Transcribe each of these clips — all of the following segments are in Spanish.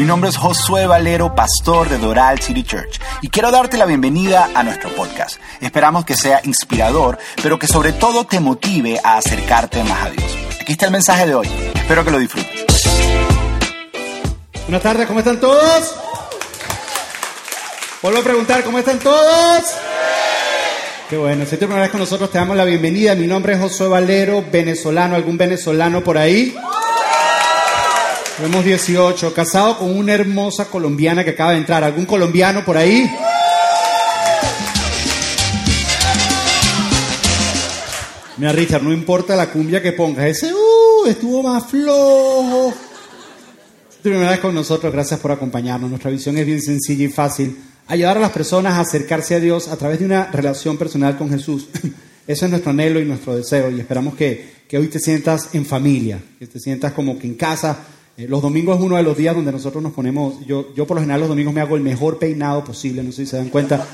Mi nombre es Josué Valero, pastor de Doral City Church, y quiero darte la bienvenida a nuestro podcast. Esperamos que sea inspirador, pero que sobre todo te motive a acercarte más a Dios. Aquí está el mensaje de hoy. Espero que lo disfrutes. Buenas tardes, ¿cómo están todos? Vuelvo a preguntar, ¿cómo están todos? Qué bueno, si es tu primera vez con nosotros, te damos la bienvenida. Mi nombre es Josué Valero, venezolano. ¿Algún venezolano por ahí? Tenemos 18, casado con una hermosa colombiana que acaba de entrar. ¿Algún colombiano por ahí? Mira, Richard, no importa la cumbia que pongas, ese uh, estuvo más flojo. Primera vez con nosotros, gracias por acompañarnos. Nuestra visión es bien sencilla y fácil. Ayudar a las personas a acercarse a Dios a través de una relación personal con Jesús. Eso es nuestro anhelo y nuestro deseo y esperamos que, que hoy te sientas en familia, que te sientas como que en casa, los domingos es uno de los días donde nosotros nos ponemos, yo, yo por lo general los domingos me hago el mejor peinado posible, no sé si se dan cuenta,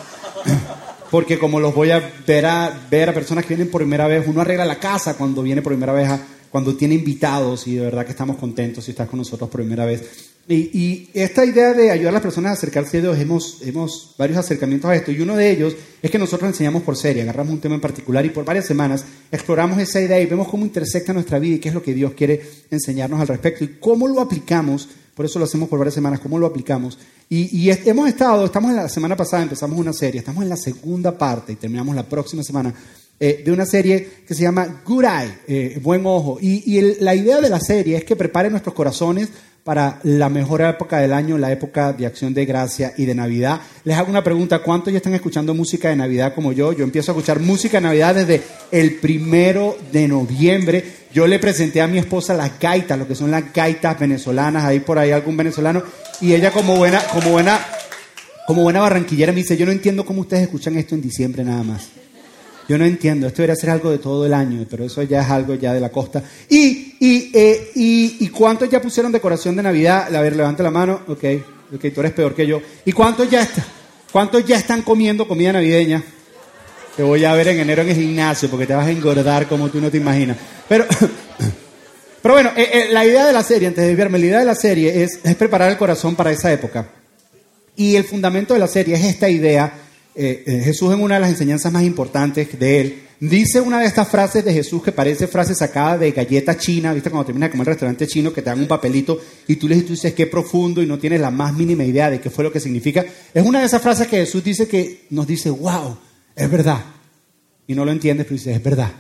porque como los voy a ver a, ver a personas que vienen por primera vez, uno arregla la casa cuando viene por primera vez, a, cuando tiene invitados y de verdad que estamos contentos si estás con nosotros por primera vez. Y, esta idea de ayudar a las personas a acercarse a Dios, hemos, hemos varios acercamientos a esto, y uno de ellos es que nosotros enseñamos por serie, agarramos un tema en particular y por varias semanas exploramos esa idea y vemos cómo intersecta nuestra vida y qué es lo que Dios quiere enseñarnos al respecto y cómo lo aplicamos, por eso lo hacemos por varias semanas, cómo lo aplicamos. Y, hemos estado, estamos en la semana pasada, empezamos una serie, estamos en la segunda parte y terminamos la próxima semana eh, de una serie que se llama Good Eye, eh, Buen Ojo. Y, la idea de la serie es que prepare nuestros corazones para la mejor época del año, la época de acción de gracia y de Navidad. Les hago una pregunta, ¿cuántos ya están escuchando música de Navidad como yo? Yo empiezo a escuchar música de Navidad desde el primero de noviembre. Yo le presenté a mi esposa las gaitas, lo que son las gaitas venezolanas, ahí por ahí algún venezolano, y ella como buena, como buena, como buena barranquillera me dice, yo no entiendo cómo ustedes escuchan esto en diciembre nada más. Yo no entiendo, esto debería ser algo de todo el año, pero eso ya es algo ya de la costa. ¿Y, y, eh, y, y cuántos ya pusieron decoración de Navidad? A ver, levanta la mano. Ok, ok, tú eres peor que yo. ¿Y cuántos ya, está, cuántos ya están comiendo comida navideña? Te voy a ver en enero en el gimnasio porque te vas a engordar como tú no te imaginas. Pero, pero bueno, eh, eh, la idea de la serie, antes de desviarme, la idea de la serie es, es preparar el corazón para esa época. Y el fundamento de la serie es esta idea eh, eh, Jesús en una de las enseñanzas más importantes de él, dice una de estas frases de Jesús que parece frase sacada de galleta china, ¿viste? Cuando terminas de comer en el restaurante chino que te dan un papelito y tú le dices qué profundo y no tienes la más mínima idea de qué fue lo que significa. Es una de esas frases que Jesús dice que nos dice, wow, es verdad. Y no lo entiendes, pero dices, es verdad.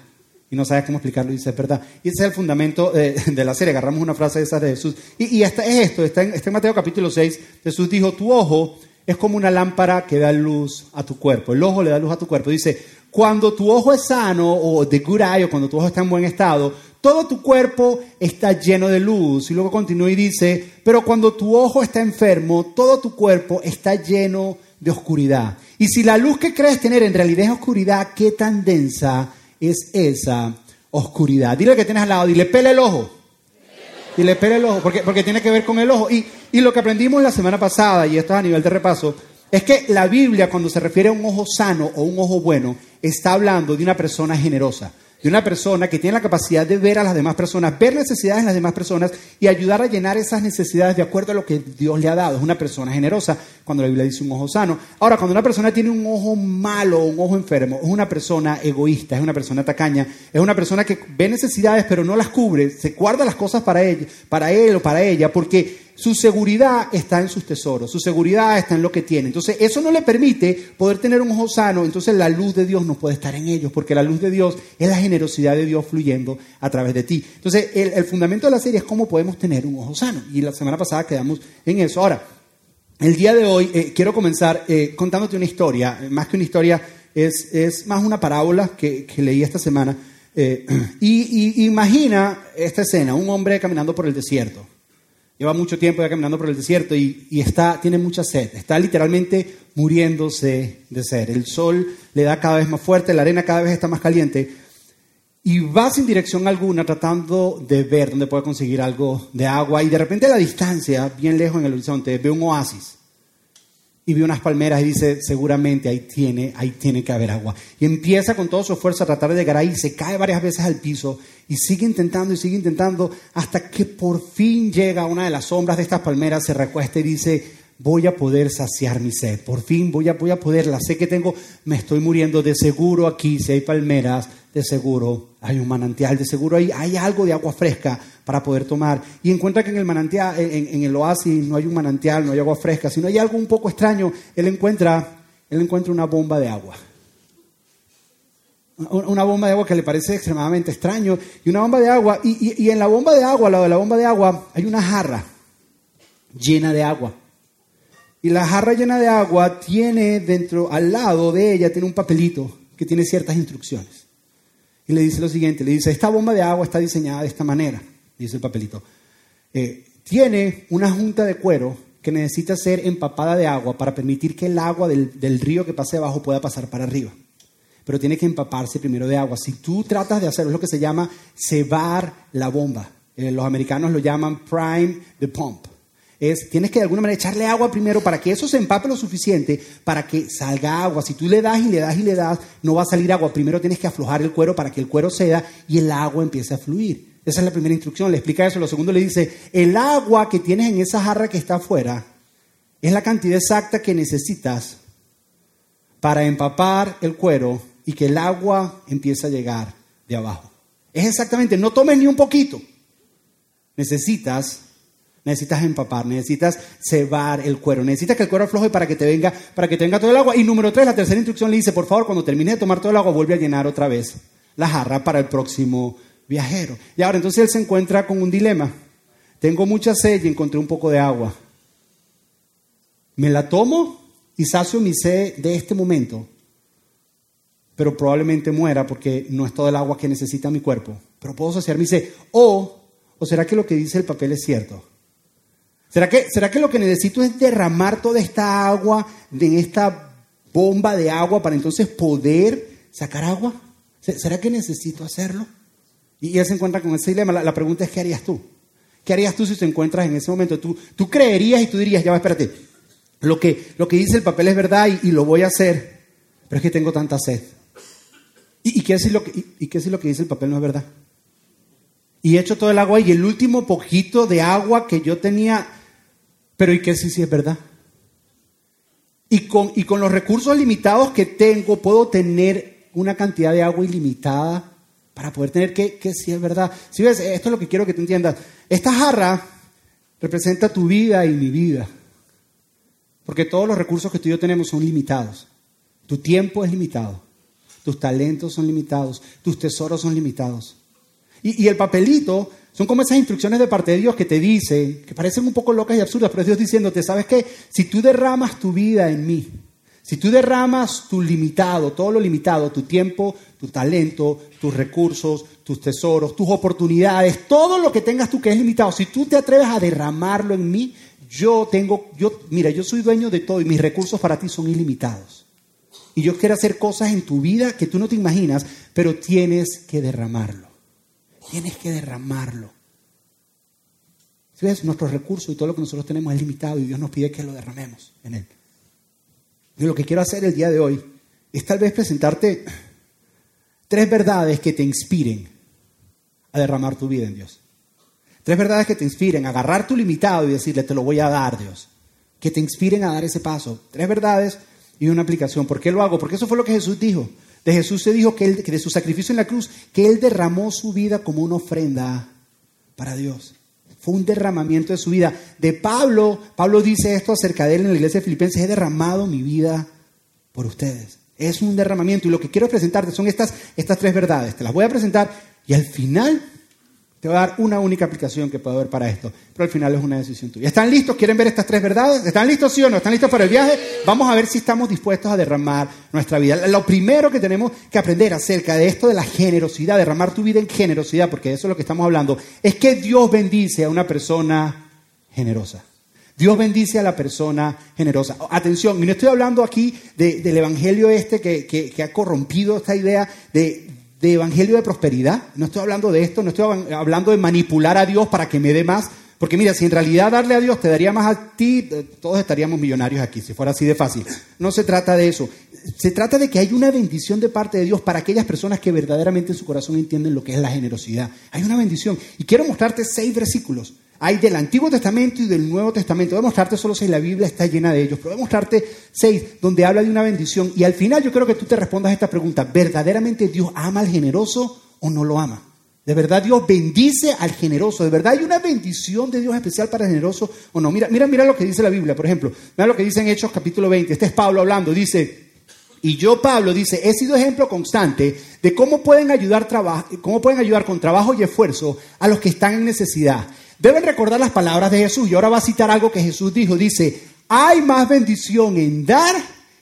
Y no sabes cómo explicarlo y dices, es verdad. Y ese es el fundamento de, de la serie. Agarramos una frase de esas de Jesús. Y, y hasta es esto, está en, está en Mateo capítulo 6. Jesús dijo, tu ojo es como una lámpara que da luz a tu cuerpo. El ojo le da luz a tu cuerpo. Dice, cuando tu ojo es sano o de good eye, o cuando tu ojo está en buen estado, todo tu cuerpo está lleno de luz. Y luego continúa y dice, pero cuando tu ojo está enfermo, todo tu cuerpo está lleno de oscuridad. Y si la luz que crees tener en realidad es oscuridad, ¿qué tan densa es esa oscuridad? Dile que tienes al lado, dile, pele el ojo. Y le pele el ojo, porque, porque tiene que ver con el ojo. Y, y lo que aprendimos la semana pasada, y esto es a nivel de repaso, es que la Biblia cuando se refiere a un ojo sano o un ojo bueno, está hablando de una persona generosa, de una persona que tiene la capacidad de ver a las demás personas, ver necesidades en las demás personas y ayudar a llenar esas necesidades de acuerdo a lo que Dios le ha dado. Es una persona generosa cuando la Biblia dice un ojo sano. Ahora, cuando una persona tiene un ojo malo o un ojo enfermo, es una persona egoísta, es una persona tacaña, es una persona que ve necesidades pero no las cubre, se guarda las cosas para él, para él o para ella, porque su seguridad está en sus tesoros, su seguridad está en lo que tiene. Entonces, eso no le permite poder tener un ojo sano, entonces la luz de Dios no puede estar en ellos, porque la luz de Dios es la generosidad de Dios fluyendo a través de ti. Entonces, el, el fundamento de la serie es cómo podemos tener un ojo sano. Y la semana pasada quedamos en eso. Ahora, el día de hoy eh, quiero comenzar eh, contándote una historia, más que una historia, es, es más una parábola que, leí esta semana. Eh, y imagina esta escena, un hombre caminando por el desierto. Lleva mucho tiempo ya caminando por el desierto y, y, está, tiene mucha sed. Está literalmente muriéndose de sed. El sol le da cada vez más fuerte, la arena cada vez está más caliente. Y va sin dirección alguna tratando de ver dónde puede conseguir algo de agua. Y de repente a la distancia, bien lejos en el horizonte, ve un oasis. Y ve unas palmeras y dice, seguramente ahí tiene, ahí tiene que haber agua. Y empieza con toda su esfuerzo a tratar de llegar ahí, se cae varias veces al piso y sigue intentando y sigue intentando hasta que por fin llega a una de las sombras de estas palmeras, se recuesta y dice, voy a poder saciar mi sed, por fin voy a, voy a poder, la sed que tengo, me estoy muriendo, de seguro aquí, si hay palmeras, de seguro hay un manantial, de seguro hay, hay algo de agua fresca para poder tomar. Y encuentra que en el manantial, en, el oasis no hay un manantial, no hay agua fresca, sino hay algo un poco extraño. Él encuentra, él encuentra una bomba de agua. Una bomba de agua que le parece extremadamente extraño. Y una bomba de agua, y, y en la bomba de agua, al lado de la bomba de agua, hay una jarra llena de agua. Y la jarra llena de agua tiene dentro, al lado de ella, tiene un papelito que tiene ciertas instrucciones. Y le dice lo siguiente, le dice, esta bomba de agua está diseñada de esta manera, dice el papelito. Eh, tiene una junta de cuero que necesita ser empapada de agua para permitir que el agua del, río que pase abajo pueda pasar para arriba. Pero tiene que empaparse primero de agua. Si tú tratas de hacerlo, es lo que se llama cebar la bomba. Eh, los americanos lo llaman prime the pump es, tienes que de alguna manera echarle agua primero para que eso se empape lo suficiente para que salga agua. Si tú le das y le das y le das, no va a salir agua. Primero tienes que aflojar el cuero para que el cuero ceda y el agua empiece a fluir. Esa es la primera instrucción, le explica eso. Lo segundo le dice, el agua que tienes en esa jarra que está afuera es la cantidad exacta que necesitas para empapar el cuero y que el agua empiece a llegar de abajo. Es exactamente, no tomes ni un poquito. Necesitas necesitas empapar, necesitas cebar el cuero, necesitas que el cuero afloje para que te venga, para que tenga todo el agua. Y número tres, la tercera instrucción le dice, por favor, cuando termines de tomar todo el agua, vuelve a llenar otra vez la jarra para el próximo viajero. Y ahora entonces él se encuentra con un dilema. Tengo mucha sed y encontré un poco de agua. ¿Me la tomo y sacio mi sed de este momento? Pero probablemente muera porque no es todo el agua que necesita mi cuerpo. Pero puedo saciar mi sed. O, ¿o será que lo que dice el papel es cierto? ¿Será que, ¿Será que lo que necesito es derramar toda esta agua en esta bomba de agua para entonces poder sacar agua? ¿Será que necesito hacerlo? Y él se encuentra con ese dilema. La, pregunta es, ¿qué harías tú? ¿Qué harías tú si te encuentras en ese momento? Tú, tú creerías y tú dirías, ya va, espérate, lo que, lo que dice el papel es verdad y, lo voy a hacer, pero es que tengo tanta sed. ¿Y, qué si lo que, y qué si lo que dice el papel no es verdad? Y he hecho todo el agua y el último poquito de agua que yo tenía pero ¿y qué si sí, es verdad? Y con, y con los recursos limitados que tengo, puedo tener una cantidad de agua ilimitada para poder tener que, que si es verdad. Si ves, esto es lo que quiero que tú entiendas. Esta jarra representa tu vida y mi vida. Porque todos los recursos que tú y yo tenemos son limitados. Tu tiempo es limitado. Tus talentos son limitados. Tus tesoros son limitados. Y, y el papelito son como esas instrucciones de parte de Dios que te dicen, que parecen un poco locas y absurdas, pero es Dios diciéndote, ¿sabes qué? Si tú derramas tu vida en mí, si tú derramas tu limitado, todo lo limitado, tu tiempo, tu talento, tus recursos, tus tesoros, tus oportunidades, todo lo que tengas tú que es limitado, si tú te atreves a derramarlo en mí, yo tengo, yo, mira, yo soy dueño de todo y mis recursos para ti son ilimitados. Y yo quiero hacer cosas en tu vida que tú no te imaginas, pero tienes que derramarlo. Tienes que derramarlo. Ves, nuestros recursos y todo lo que nosotros tenemos es limitado y Dios nos pide que lo derramemos en Él. Y lo que quiero hacer el día de hoy es tal vez presentarte tres verdades que te inspiren a derramar tu vida en Dios. Tres verdades que te inspiren a agarrar tu limitado y decirle, te lo voy a dar, Dios. Que te inspiren a dar ese paso. Tres verdades y una aplicación. ¿Por qué lo hago? Porque eso fue lo que Jesús dijo. De Jesús se dijo que, él, de su sacrificio en la cruz, que Él derramó su vida como una ofrenda para Dios. Fue un derramamiento de su vida. De Pablo, Pablo dice esto acerca de él en la iglesia de Filipenses, he derramado mi vida por ustedes. Es un derramamiento y lo que quiero presentarte son estas, estas tres verdades. Te las voy a presentar y al final te voy a dar una única aplicación que puedo ver para esto, pero al final es una decisión tuya. ¿Están listos? ¿Quieren ver estas tres verdades? ¿Están listos, sí o no? ¿Están listos para el viaje? Vamos a ver si estamos dispuestos a derramar nuestra vida. Lo primero que tenemos que aprender acerca de esto de la generosidad, derramar tu vida en generosidad, porque eso es lo que estamos hablando, es que Dios bendice a una persona generosa. Dios bendice a la persona generosa. Atención, y no estoy hablando aquí del evangelio este que ha corrompido esta idea de de evangelio de prosperidad. No estoy hablando de esto, no estoy hablando de manipular a Dios para que me dé más, Porque mira, si en realidad darle a Dios te daría más a ti, eh, todos estaríamos millonarios aquí, si fuera así de fácil. No se trata de eso. Se trata de que hay una bendición de parte de Dios para aquellas personas que verdaderamente en su corazón entienden lo que es la generosidad. Hay una bendición. Y quiero mostrarte seis versículos. Hay del Antiguo Testamento y del Nuevo Testamento. Voy a mostrarte solo seis, la Biblia está llena de ellos, pero voy a mostrarte seis donde habla de una bendición. Y al final yo quiero que tú te respondas a esta pregunta. ¿Verdaderamente Dios ama al generoso o no lo ama? De verdad Dios bendice al generoso. De verdad hay una bendición de Dios especial para el generoso o no. Mira, mira, mira lo que dice la Biblia, por ejemplo. Mira lo que dice en Hechos capítulo 20. Este es Pablo hablando. Dice, y yo, Pablo, dice, he sido ejemplo constante de cómo pueden ayudar, cómo pueden ayudar con trabajo y esfuerzo a los que están en necesidad. Deben recordar las palabras de Jesús. Y ahora va a citar algo que Jesús dijo. Dice, hay más bendición en dar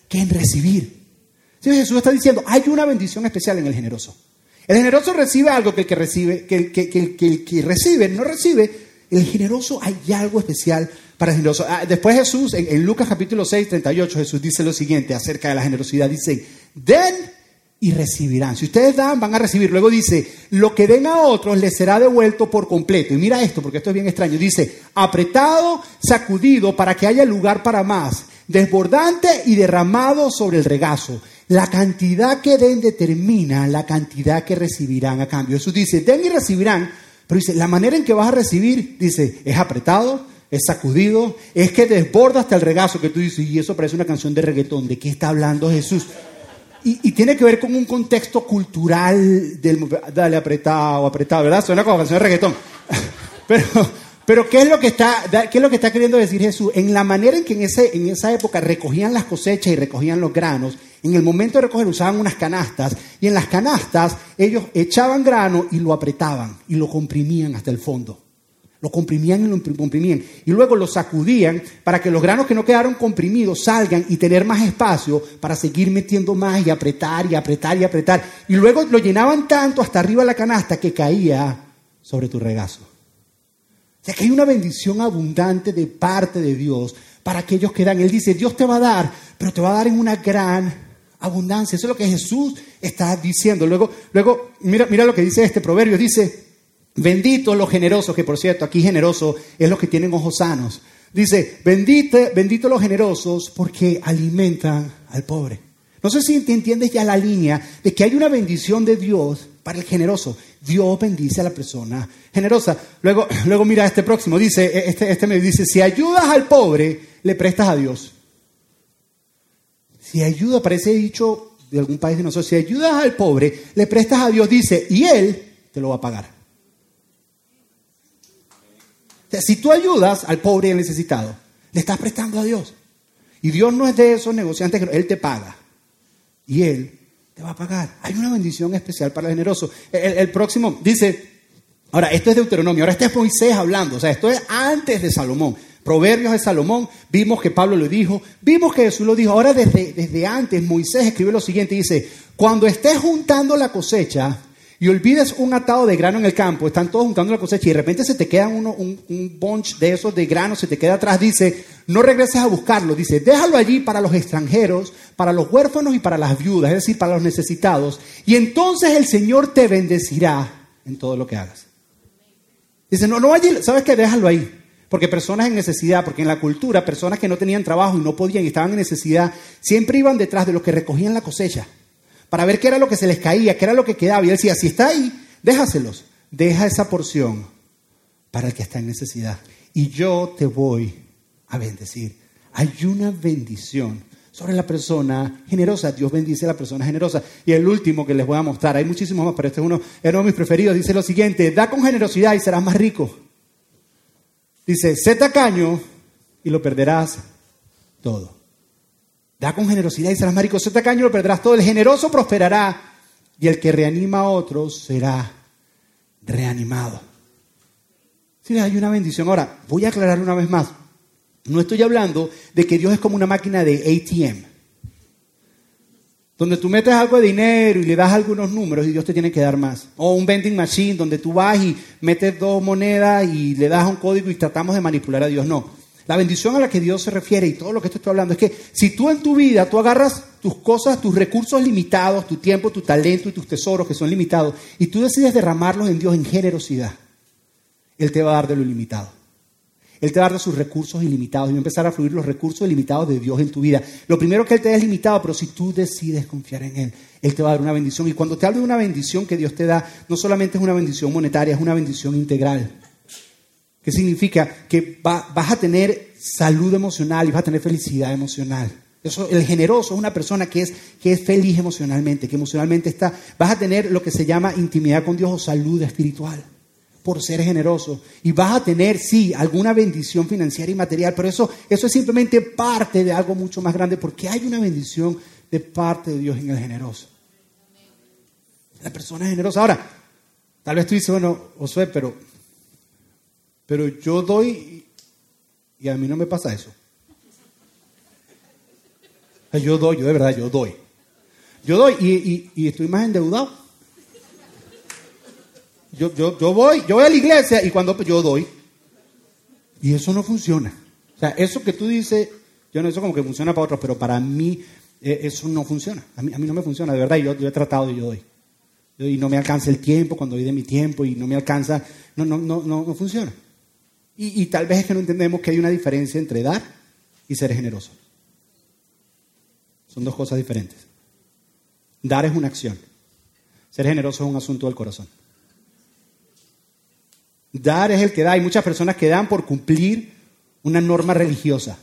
que en recibir. Jesús está diciendo, hay una bendición especial en el generoso. El generoso recibe algo que el que recibe, que, recibe no recibe. El generoso hay algo especial para el generoso. Ah, después Jesús, en, en, Lucas capítulo 6, 38, Jesús dice lo siguiente acerca de la generosidad. Dice, den y recibirán. Si ustedes dan, van a recibir. Luego dice, lo que den a otros les será devuelto por completo. Y mira esto, porque esto es bien extraño. Dice, apretado, sacudido para que haya lugar para más, desbordante y derramado sobre el regazo. La cantidad que den determina la cantidad que recibirán a cambio. Jesús dice, den y recibirán, pero dice, la manera en que vas a recibir, dice, es apretado, es sacudido, es que desborda hasta el regazo que tú dices, y eso parece una canción de reggaetón. ¿De qué está hablando Jesús? Y, tiene que ver con un contexto cultural del dale apretado, apretado, ¿verdad? Suena como canción de reggaetón. Pero, pero ¿qué es lo que está, qué es lo que está queriendo decir Jesús? En la manera en que en, ese, en esa época recogían las cosechas y recogían los granos, en el momento de recoger usaban unas canastas y en las canastas ellos echaban grano y lo apretaban y lo comprimían hasta el fondo. Lo comprimían y lo comprimían. Y luego lo sacudían para que los granos que no quedaron comprimidos salgan y tener más espacio para seguir metiendo más y apretar y apretar y apretar. Y luego lo llenaban tanto hasta arriba de la canasta que caía sobre tu regazo. O sea que hay una bendición abundante de parte de Dios para aquellos que dan. Él dice, Dios te va a dar, pero te va a dar en una gran abundancia. Eso es lo que Jesús está diciendo. Luego, luego mira, mira lo que dice este proverbio. Dice, bendito los generosos, que por cierto, aquí generoso es los que tienen ojos sanos. Dice, bendito, bendito los generosos porque alimentan al pobre. No sé si entiendes ya la línea de que hay una bendición de Dios para el generoso. Dios bendice a la persona generosa. Luego, luego mira este próximo, dice, este, este me dice, si ayudas al pobre, le prestas a Dios. Si ayuda, parece dicho de algún país de nosotros, si ayudas al pobre, le prestas a Dios, dice, y Él te lo va a pagar. Si tú ayudas al pobre y al necesitado, le estás prestando a Dios. Y Dios no es de esos negociantes que Él te paga. Y Él te va a pagar. Hay una bendición especial para el generoso. El, próximo dice, ahora, esto es Deuteronomio, ahora este es Moisés hablando, o sea, esto es antes de Salomón. Proverbios de Salomón, vimos que Pablo lo dijo, vimos que Jesús lo dijo. Ahora desde, desde antes Moisés escribe lo siguiente, dice, cuando estés juntando la cosecha y olvides un atado de grano en el campo, están todos juntando la cosecha y de repente se te queda uno, un, un bunch de esos de grano, se te queda atrás, dice, no regreses a buscarlo, dice, déjalo allí para los extranjeros, para los huérfanos y para las viudas, es decir, para los necesitados, y entonces el Señor te bendecirá en todo lo que hagas. Dice, no, no allí, ¿sabes qué? Déjalo ahí. Porque personas en necesidad, porque en la cultura, personas que no tenían trabajo y no podían y estaban en necesidad, siempre iban detrás de los que recogían la cosecha para ver qué era lo que se les caía, qué era lo que quedaba. Y él decía, si está ahí, déjaselos. Deja esa porción para el que está en necesidad. Y yo te voy a bendecir. Hay una bendición sobre la persona generosa. Dios bendice a la persona generosa. Y el último que les voy a mostrar, hay muchísimos más, pero este es uno, uno de mis preferidos. Dice lo siguiente, da con generosidad y serás más rico. Dice, sé tacaño y lo perderás todo. Da con generosidad y serás más rico. Sé tacaño lo perderás todo. El generoso prosperará y el que reanima a otros será reanimado. Sí, hay una bendición. Ahora, voy a aclarar una vez más. No estoy hablando de que Dios es como una máquina de ATM donde tú metes algo de dinero y le das algunos números y Dios te tiene que dar más. O un vending machine donde tú vas y metes dos monedas y le das un código y tratamos de manipular a Dios. No. La bendición a la que Dios se refiere y todo lo que estoy hablando es que si tú en tu vida tú agarras tus cosas, tus recursos limitados, tu tiempo, tu talento y tus tesoros que son limitados y tú decides derramarlos en Dios en generosidad, Él te va a dar de lo ilimitado. Él te va a dar sus recursos ilimitados y va a empezar a fluir los recursos ilimitados de Dios en tu vida. Lo primero que Él te da es limitado, pero si tú decides confiar en Él, Él te va a dar una bendición. Y cuando te hablo de una bendición que Dios te da, no solamente es una bendición monetaria, es una bendición integral. ¿Qué significa? Que vas a tener salud emocional y vas a tener felicidad emocional. Eso, el generoso es una persona que es, que es feliz emocionalmente, que emocionalmente está. Vas a tener lo que se llama intimidad con Dios o salud espiritual por ser generoso. Y vas a tener, sí, alguna bendición financiera y material, pero eso, eso es simplemente parte de algo mucho más grande, porque hay una bendición de parte de Dios en el generoso. La persona generosa. Ahora, tal vez tú dices, bueno, Josué, pero, pero yo doy y a mí no me pasa eso. Yo doy, yo de verdad, yo doy. Yo doy y, y estoy más endeudado. Yo, yo, yo, voy, yo voy a la iglesia y cuando yo doy. Y eso no funciona. O sea, eso que tú dices, yo no, eso como que funciona para otros, pero para mí eh, eso no funciona. A mí, a mí no me funciona, de verdad. Yo, yo he tratado y yo doy. Y no me alcanza el tiempo cuando doy de mi tiempo y no me alcanza. No, no, no, no, no funciona. Y, tal vez es que no entendemos que hay una diferencia entre dar y ser generoso. Son dos cosas diferentes. Dar es una acción. Ser generoso es un asunto del corazón. Dar es el que da. Hay muchas personas que dan por cumplir una norma religiosa.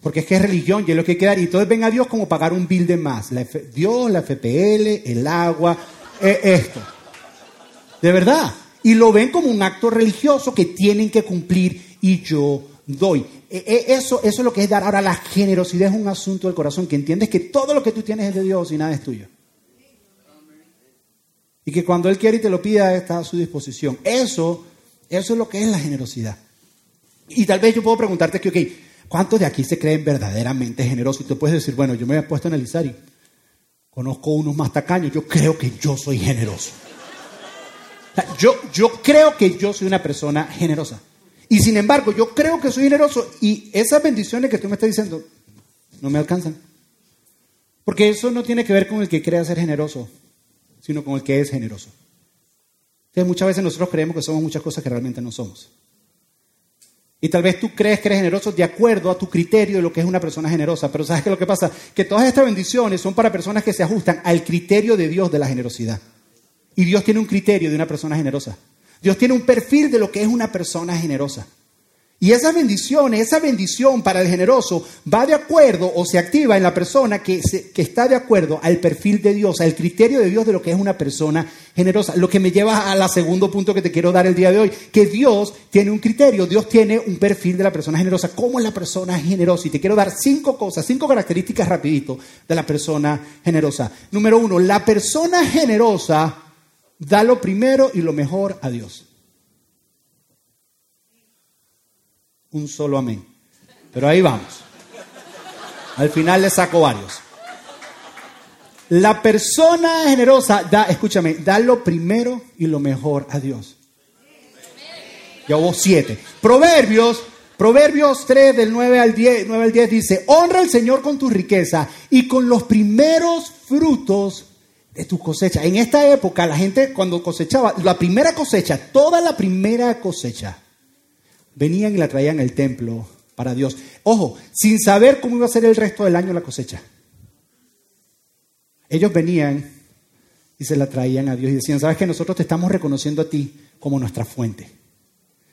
Porque es que es religión y es lo que hay que dar. Y entonces ven a Dios como pagar un bill de más. Dios, la FPL, el agua, e, esto. De verdad. Y lo ven como un acto religioso que tienen que cumplir y yo doy. E, e, eso, eso es lo que es dar. Ahora, la generosidad es un asunto del corazón, que entiendes que todo lo que tú tienes es de Dios y nada es tuyo. Y que cuando Él quiere y te lo pida, está a su disposición. Eso, eso es lo que es la generosidad. Y tal vez yo puedo preguntarte que, ok, ¿cuántos de aquí se creen verdaderamente generosos? Y tú puedes decir, bueno, yo me he puesto a analizar y conozco unos más tacaños, yo creo que yo soy generoso. Yo, yo creo que yo soy una persona generosa. Y sin embargo, yo creo que soy generoso y esas bendiciones que tú me estás diciendo no me alcanzan. Porque eso no tiene que ver con el que crea ser generoso sino con el que es generoso. Entonces muchas veces nosotros creemos que somos muchas cosas que realmente no somos. Y tal vez tú crees que eres generoso de acuerdo a tu criterio de lo que es una persona generosa. Pero ¿sabes qué es lo que pasa? Que todas estas bendiciones son para personas que se ajustan al criterio de Dios de la generosidad. Y Dios tiene un criterio de una persona generosa. Dios tiene un perfil de lo que es una persona generosa. Y esa bendición, esa bendición para el generoso va de acuerdo o se activa en la persona que, que, está de acuerdo al perfil de Dios, al criterio de Dios de lo que es una persona generosa. Lo que me lleva al segundo punto que te quiero dar el día de hoy, que Dios tiene un criterio, Dios tiene un perfil de la persona generosa. ¿Cómo es la persona generosa? Y te quiero dar cinco cosas, cinco características rapidito de la persona generosa. Número uno, la persona generosa da lo primero y lo mejor a Dios. un solo amén. Pero ahí vamos. Al final le saco varios. La persona generosa da, escúchame, da lo primero y lo mejor a Dios. Ya hubo siete. Proverbios, Proverbios 3 del 9 al 10, 9 al 10 dice, honra al Señor con tu riqueza y con los primeros frutos de tu cosecha. En esta época la gente cuando cosechaba, la primera cosecha, toda la primera cosecha, venían y la traían al templo para Dios. Ojo, sin saber cómo iba a ser el resto del año la cosecha. Ellos venían y se la traían a Dios y decían, sabes que nosotros te estamos reconociendo a ti como nuestra fuente.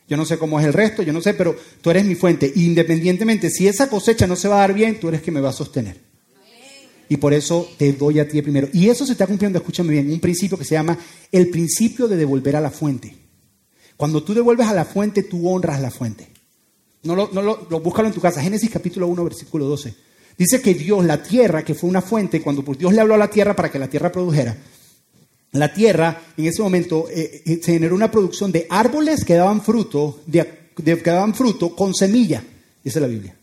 Yo no sé cómo es el resto, yo no sé, pero tú eres mi fuente. Independientemente, si esa cosecha no se va a dar bien, tú eres que me va a sostener. Y por eso te doy a ti primero. Y eso se está cumpliendo, escúchame bien, un principio que se llama el principio de devolver a la fuente. Cuando tú devuelves a la fuente, tú honras la fuente. No lo, no lo, búscalo en tu casa. Génesis capítulo 1, versículo 12. Dice que Dios, la tierra, que fue una fuente, cuando pues, Dios le habló a la tierra para que la tierra produjera, la tierra en ese momento eh, eh, se generó una producción de árboles que daban fruto, que daban fruto con semilla, dice la Biblia.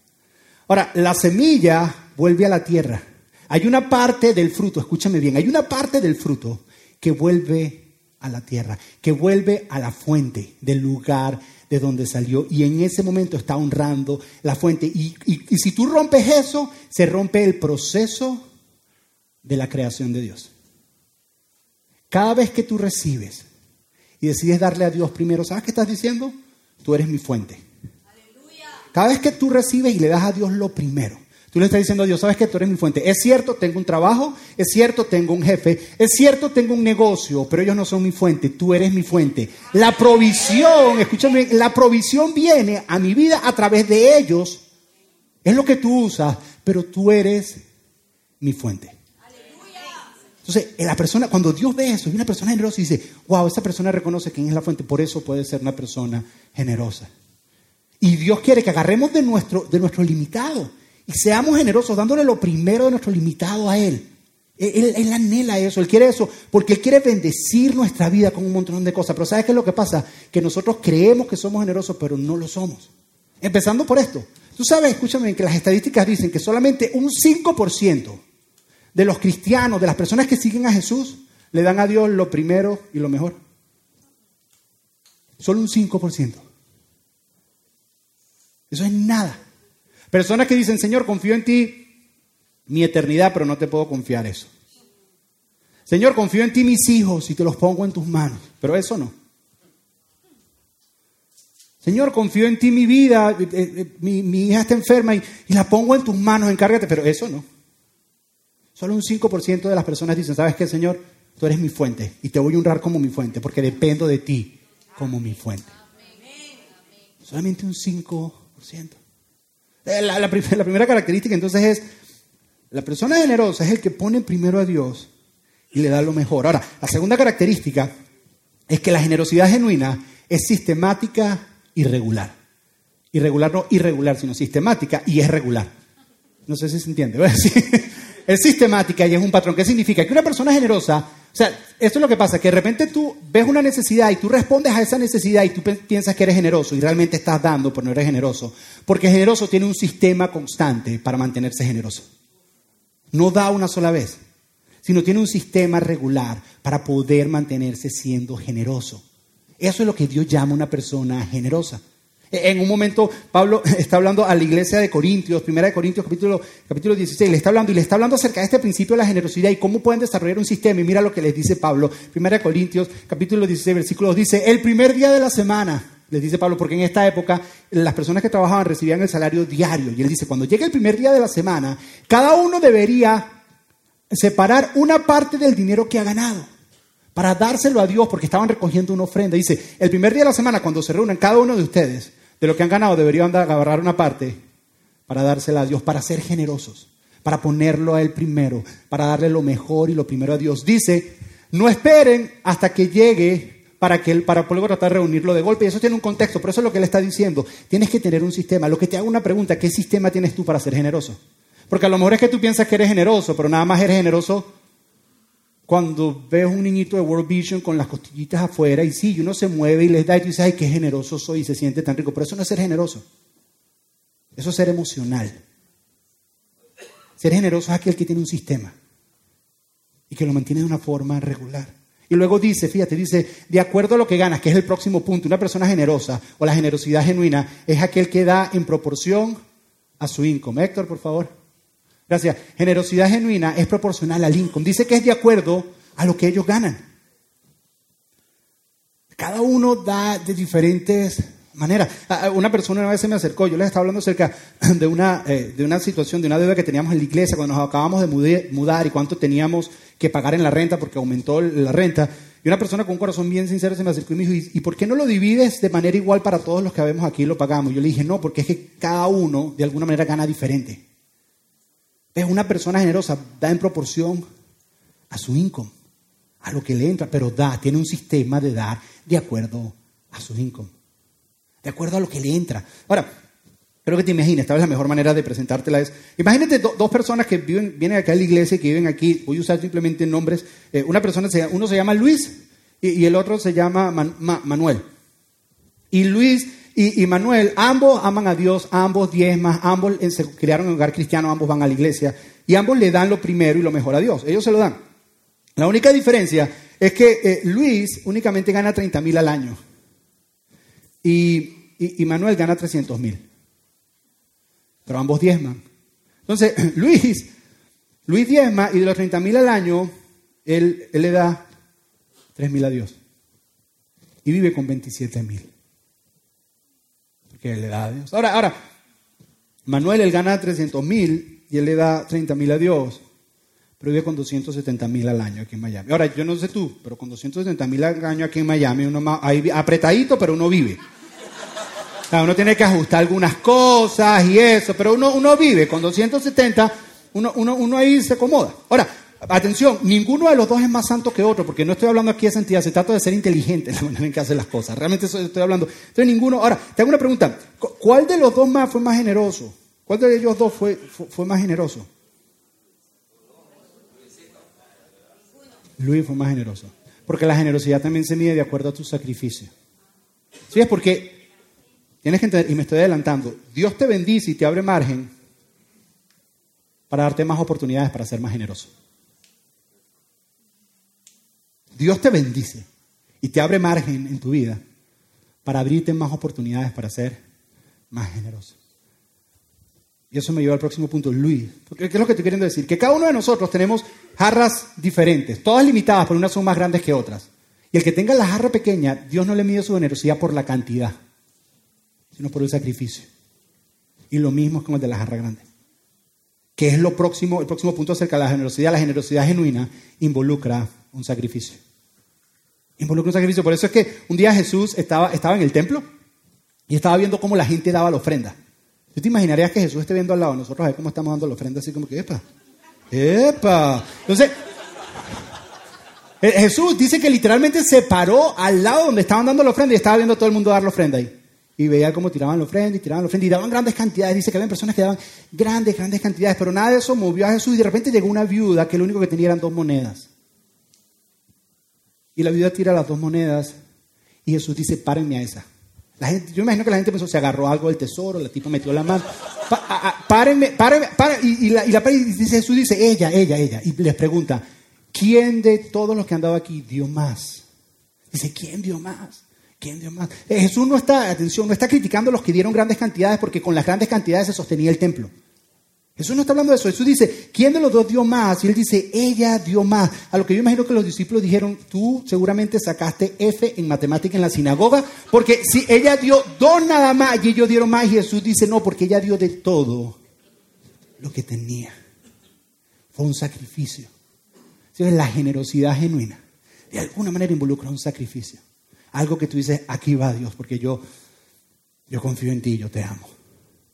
Ahora, la semilla vuelve a la tierra. Hay una parte del fruto, escúchame bien, hay una parte del fruto que vuelve a la tierra, que vuelve a la fuente del lugar de donde salió y en ese momento está honrando la fuente. Y, si tú rompes eso, se rompe el proceso de la creación de Dios. Cada vez que tú recibes y decides darle a Dios primero, ¿sabes qué estás diciendo? tú eres mi fuente. Cada vez que tú recibes y le das a Dios lo primero, tú le estás diciendo a Dios, sabes que tú eres mi fuente. Es cierto, tengo un trabajo, es cierto, tengo un jefe, es cierto, tengo un negocio, pero ellos no son mi fuente, tú eres mi fuente. La provisión, escúchame, la provisión viene a mi vida a través de ellos. Es lo que tú usas, pero tú eres mi fuente. Entonces, la persona, cuando Dios ve eso, y una persona generosa y dice, wow, esa persona reconoce quién es la fuente, por eso puede ser una persona generosa. Y Dios quiere que agarremos de nuestro, de nuestro limitado y seamos generosos, dándole lo primero de nuestro limitado a Él. Él, anhela eso, Él quiere eso, porque Él quiere bendecir nuestra vida con un montón de cosas. Pero ¿sabes qué es lo que pasa? Que nosotros creemos que somos generosos, pero no lo somos. Empezando por esto. Tú sabes, escúchame, que las estadísticas dicen que solamente un 5% de los cristianos, de las personas que siguen a Jesús, le dan a Dios lo primero y lo mejor. Solo un 5%. Eso es nada. Personas que dicen, Señor, confío en ti mi eternidad, pero no te puedo confiar eso. Señor, confío en ti mis hijos y te los pongo en tus manos, pero eso no. Señor, confío en ti mi vida, eh, eh, mi, hija está enferma y, y la pongo en tus manos, encárgate, pero eso no. Solo un 5% de las personas dicen, ¿sabes qué, Señor? Tú eres mi fuente y te voy a honrar como mi fuente porque dependo de ti como mi fuente. Solamente un 5%. Eh, la, primera característica entonces es, la persona generosa es el que pone primero a Dios y le da lo mejor. Ahora, la segunda característica es que la generosidad genuina es sistemática y regular. Irregular no irregular, sino sistemática y es regular. No sé si se entiende. es sistemática y es un patrón. ¿Qué significa? Que una persona generosa, sea, esto es lo que pasa, que de repente tú ves una necesidad y tú respondes a esa necesidad y tú piensas que eres generoso y realmente estás dando, pero no eres generoso. Porque generoso tiene un sistema constante para mantenerse generoso. No da una sola vez, sino tiene un sistema regular para poder mantenerse siendo generoso. Eso es lo que Dios llama una persona generosa. En un momento Pablo está hablando a la iglesia de Corintios, primera de Corintios capítulo, capítulo 16, le está hablando y le está hablando acerca de este principio de la generosidad y cómo pueden desarrollar un sistema. Y mira lo que les dice Pablo, primera de Corintios capítulo 16, versículo 2, dice, el primer día de la semana, les dice Pablo, porque en esta época las personas que trabajaban recibían el salario diario. Y él dice, cuando llegue el primer día de la semana, cada uno debería separar una parte del dinero que ha ganado para dárselo a Dios porque estaban recogiendo una ofrenda. Dice, el primer día de la semana, cuando se reúnen cada uno de ustedes, de lo que han ganado deberían agarrar una parte para dársela a Dios, para ser generosos, para ponerlo a Él primero, para darle lo mejor y lo primero a Dios. Dice, no esperen hasta que llegue para, que, para poder tratar de reunirlo de golpe. Y eso tiene un contexto, pero eso es lo que Él está diciendo. Tienes que tener un sistema. Lo que te hago una pregunta, ¿qué sistema tienes tú para ser generoso? Porque a lo mejor es que tú piensas que eres generoso, pero nada más eres generoso cuando ves un niñito de World Vision con las costillitas afuera y sí, uno se mueve y les da y tú dices, ay, qué generoso soy y se siente tan rico. Pero eso no es ser generoso. Eso es ser emocional. Ser generoso es aquel que tiene un sistema y que lo mantiene de una forma regular. Y luego dice, fíjate, dice, de acuerdo a lo que ganas, que es el próximo punto, una persona generosa o la generosidad genuina es aquel que da en proporción a su income. Héctor, por favor. Gracias. Generosidad genuina es proporcional al income. Dice que es de acuerdo a lo que ellos ganan. Cada uno da de diferentes maneras. Una persona una vez se me acercó, yo les estaba hablando acerca de una, eh, de una situación, de una deuda que teníamos en la iglesia cuando nos acabamos de mudar y cuánto teníamos que pagar en la renta porque aumentó la renta. Y una persona con un corazón bien sincero se me acercó y me dijo, ¿y por qué no lo divides de manera igual para todos los que vemos aquí y lo pagamos? Yo le dije, no, porque es que cada uno de alguna manera gana diferente. Es una persona generosa, da en proporción a su income, a lo que le entra, pero da, tiene un sistema de dar de acuerdo a su income, de acuerdo a lo que le entra. Ahora, espero que te imagines, tal vez la mejor manera de presentártela es, imagínate dos personas que viven, vienen acá a la iglesia y que viven aquí, voy a usar simplemente nombres, eh, una persona, se, uno se llama Luis y, el otro se llama Manuel. Y Luis y, Manuel, ambos aman a Dios, ambos diezmas, ambos se criaron en un hogar cristiano, ambos van a la iglesia y ambos le dan lo primero y lo mejor a Dios. Ellos se lo dan. La única diferencia es que eh, Luis únicamente gana 30 mil al año y, Manuel gana 300 mil. Pero ambos diezman. Entonces, Luis, Luis diezma y de los 30 mil al año, él, él le da 3 mil a Dios. Y vive con 27 mil. Le da a Dios. Ahora, ahora, Manuel, él gana 300 mil y él le da 30 mil a Dios, pero vive con 270 mil al año aquí en Miami. Ahora, yo no sé tú, pero con 270 mil al año aquí en Miami, uno más, apretadito, pero uno vive. O sea, uno tiene que ajustar algunas cosas y eso, pero uno, uno vive con 270, uno, uno, uno ahí se acomoda. Ahora, atención, ninguno de los dos es más santo que otro, porque no estoy hablando aquí de santidad, se trata de ser inteligente en la manera en que hace las cosas. Realmente eso estoy hablando. Entonces, ninguno. Ahora, te hago una pregunta: ¿cuál de los dos más fue más generoso? ¿Cuál de ellos dos fue, fue, más generoso? Luis fue más generoso. Porque la generosidad también se mide de acuerdo a tu sacrificio. ¿Sí? Es porque tienes que entender, y me estoy adelantando, Dios te bendice y te abre margen para darte más oportunidades para ser más generoso. Dios te bendice y te abre margen en tu vida para abrirte más oportunidades para ser más generoso. Y eso me lleva al próximo punto, Luis. ¿Qué es lo que estoy queriendo decir? Que cada uno de nosotros tenemos jarras diferentes, todas limitadas, pero unas son más grandes que otras. Y el que tenga la jarra pequeña, Dios no le mide su generosidad por la cantidad, sino por el sacrificio. Y lo mismo es con el de la jarra grande. Que es lo próximo, el próximo punto acerca de la generosidad. La generosidad genuina involucra un sacrificio. Involucra un sacrificio. Por eso es que un día Jesús estaba, estaba en el templo y estaba viendo cómo la gente daba la ofrenda. ¿Tú te imaginarías que Jesús esté viendo al lado de nosotros a ver cómo estamos dando la ofrenda así como que, epa, epa? Entonces, eh, Jesús dice que literalmente se paró al lado donde estaban dando la ofrenda y estaba viendo a todo el mundo dar la ofrenda ahí. Y veía cómo tiraban la ofrenda y tiraban la ofrenda y daban grandes cantidades. Dice que había personas que daban grandes, grandes cantidades, pero nada de eso movió a Jesús y de repente llegó una viuda que lo único que tenía eran dos monedas. Y la viuda tira las dos monedas y Jesús dice, párenme a esa. La gente, yo imagino que la gente pensó, se agarró algo del tesoro, la tipo metió la mano. párenme, párenme, párenme. Y, la, y, la, dice, Jesús dice, ella, ella, ella. Y les pregunta, ¿quién de todos los que han dado aquí dio más? Dice, ¿quién dio más? ¿Quién dio más? Eh, Jesús no está, atención, no está criticando a los que dieron grandes cantidades porque con las grandes cantidades se sostenía el templo. Jesús no está hablando de eso. Jesús dice, ¿quién de los dos dio más? Y él dice, ella dio más. A lo que yo imagino que los discípulos dijeron, tú seguramente sacaste F en matemática en la sinagoga, porque si ella dio dos nada más y ellos dieron más, Jesús dice, no, porque ella dio de todo lo que tenía. Fue un sacrificio. La generosidad genuina. De alguna manera involucra un sacrificio. Algo que tú dices, aquí va Dios, porque yo, yo confío en ti, yo te amo.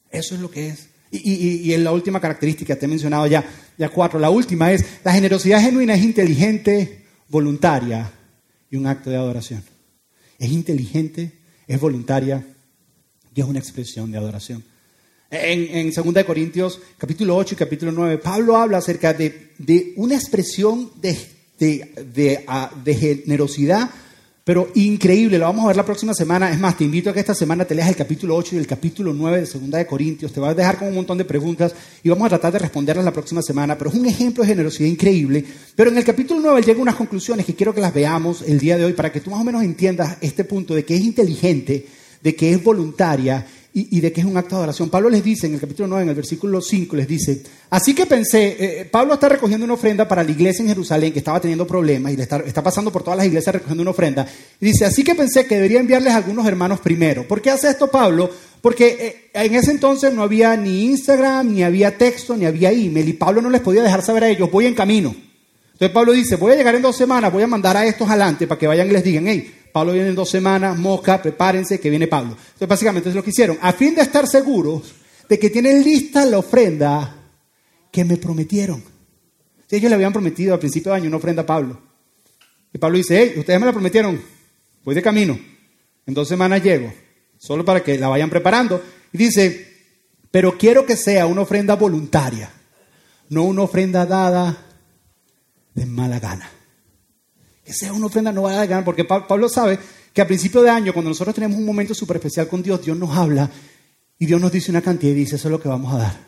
Eso es lo que es. Y, en la última característica, te he mencionado ya, ya cuatro. La última es, la generosidad genuina es inteligente, voluntaria y un acto de adoración. Es inteligente, es voluntaria y es una expresión de adoración. En, en 2 Corintios capítulo 8 y capítulo 9, Pablo habla acerca de, una expresión de, de generosidad pero increíble, lo vamos a ver la próxima semana. Es más, te invito a que esta semana te leas el capítulo 8 y el capítulo 9 de Segunda de Corintios. Te va a dejar con un montón de preguntas y vamos a tratar de responderlas la próxima semana. Pero es un ejemplo de generosidad increíble. Pero en el capítulo 9 llega unas conclusiones que quiero que las veamos el día de hoy para que tú más o menos entiendas este punto de que es inteligente, de que es voluntaria y, de que es un acto de adoración. Pablo les dice en el capítulo 9, en el versículo 5, les dice, así que pensé, eh, eh, Pablo está recogiendo una ofrenda para la iglesia en Jerusalén que estaba teniendo problemas y está, está, pasando por todas las iglesias recogiendo una ofrenda. Y dice, así que pensé que debería enviarles a algunos hermanos primero. ¿Por qué hace esto Pablo? Porque eh, en ese entonces no había ni Instagram, ni había texto, ni había email y Pablo no les podía dejar saber a ellos, voy en camino. Entonces Pablo dice, voy a llegar en dos semanas, voy a mandar a estos adelante para que vayan y les digan, hey, Pablo viene en dos semanas, mosca, prepárense que viene Pablo. Entonces, básicamente es lo que hicieron. A fin de estar seguros de que tienen lista la ofrenda que me prometieron. Si ellos le habían prometido al principio de año una ofrenda a Pablo. Y Pablo dice, hey, ustedes me la prometieron, voy de camino. En dos semanas llego, solo para que la vayan preparando. Y dice, pero quiero que sea una ofrenda voluntaria, no una ofrenda dada de mala gana que sea una ofrenda no va a ganar, porque Pablo sabe que a principio de año, cuando nosotros tenemos un momento súper especial con Dios, Dios nos habla y Dios nos dice una cantidad y dice, eso es lo que vamos a dar.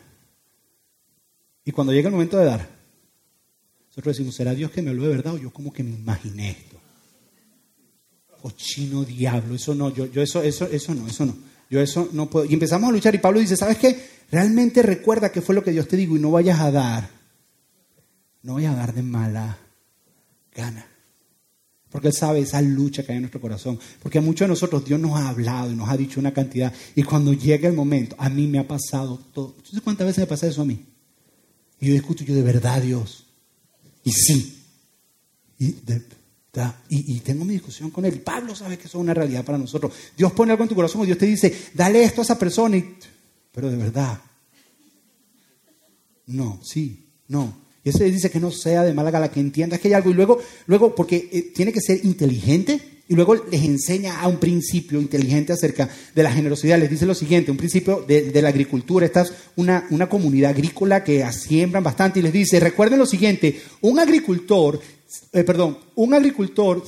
Y cuando llega el momento de dar, nosotros decimos, ¿será Dios que me habló de verdad o yo como que me imaginé esto? Cochino diablo, eso no, yo, yo eso, eso, eso no, eso no. Yo eso no puedo. Y empezamos a luchar y Pablo dice, ¿sabes qué? Realmente recuerda qué fue lo que Dios te digo y no vayas a dar. No vayas a dar de mala gana. Porque Él sabe esa lucha que hay en nuestro corazón. Porque a muchos de nosotros Dios nos ha hablado y nos ha dicho una cantidad. Y cuando llega el momento, a mí me ha pasado todo. ¿Tú sabes cuántas veces me pasa eso a mí? Y yo discuto, yo de verdad, Dios. Y sí. Y, tengo mi discusión con Él. Pablo sabe que eso es una realidad para nosotros. Dios pone algo en tu corazón y Dios te dice, dale esto a esa persona. pero de verdad. No, sí, no. Y eso dice que no sea de mala gala, que entiendas que hay algo. Y luego, luego porque eh, tiene que ser inteligente, y luego les enseña a un principio inteligente acerca de la generosidad. Les dice lo siguiente, un principio de, la agricultura. Esta es una, una, comunidad agrícola que siembran bastante y les dice, recuerden lo siguiente, un agricultor, eh, perdón, un agricultor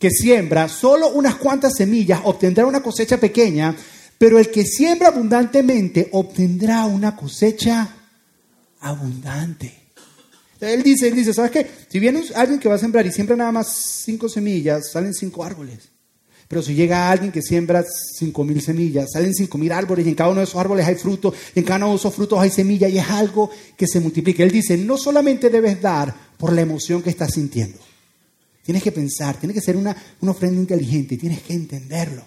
que siembra solo unas cuantas semillas obtendrá una cosecha pequeña, pero el que siembra abundantemente obtendrá una cosecha abundante. Él dice, él dice, ¿sabes qué? Si viene alguien que va a sembrar y siembra nada más cinco semillas, salen cinco árboles. Pero si llega alguien que siembra cinco mil semillas, salen cinco mil árboles y en cada uno de esos árboles hay frutos, y en cada uno de esos frutos hay semilla y es algo que se multiplica. Él dice, no solamente debes dar por la emoción que estás sintiendo. Tienes que pensar, tiene que ser una, una ofrenda inteligente, tienes que entenderlo.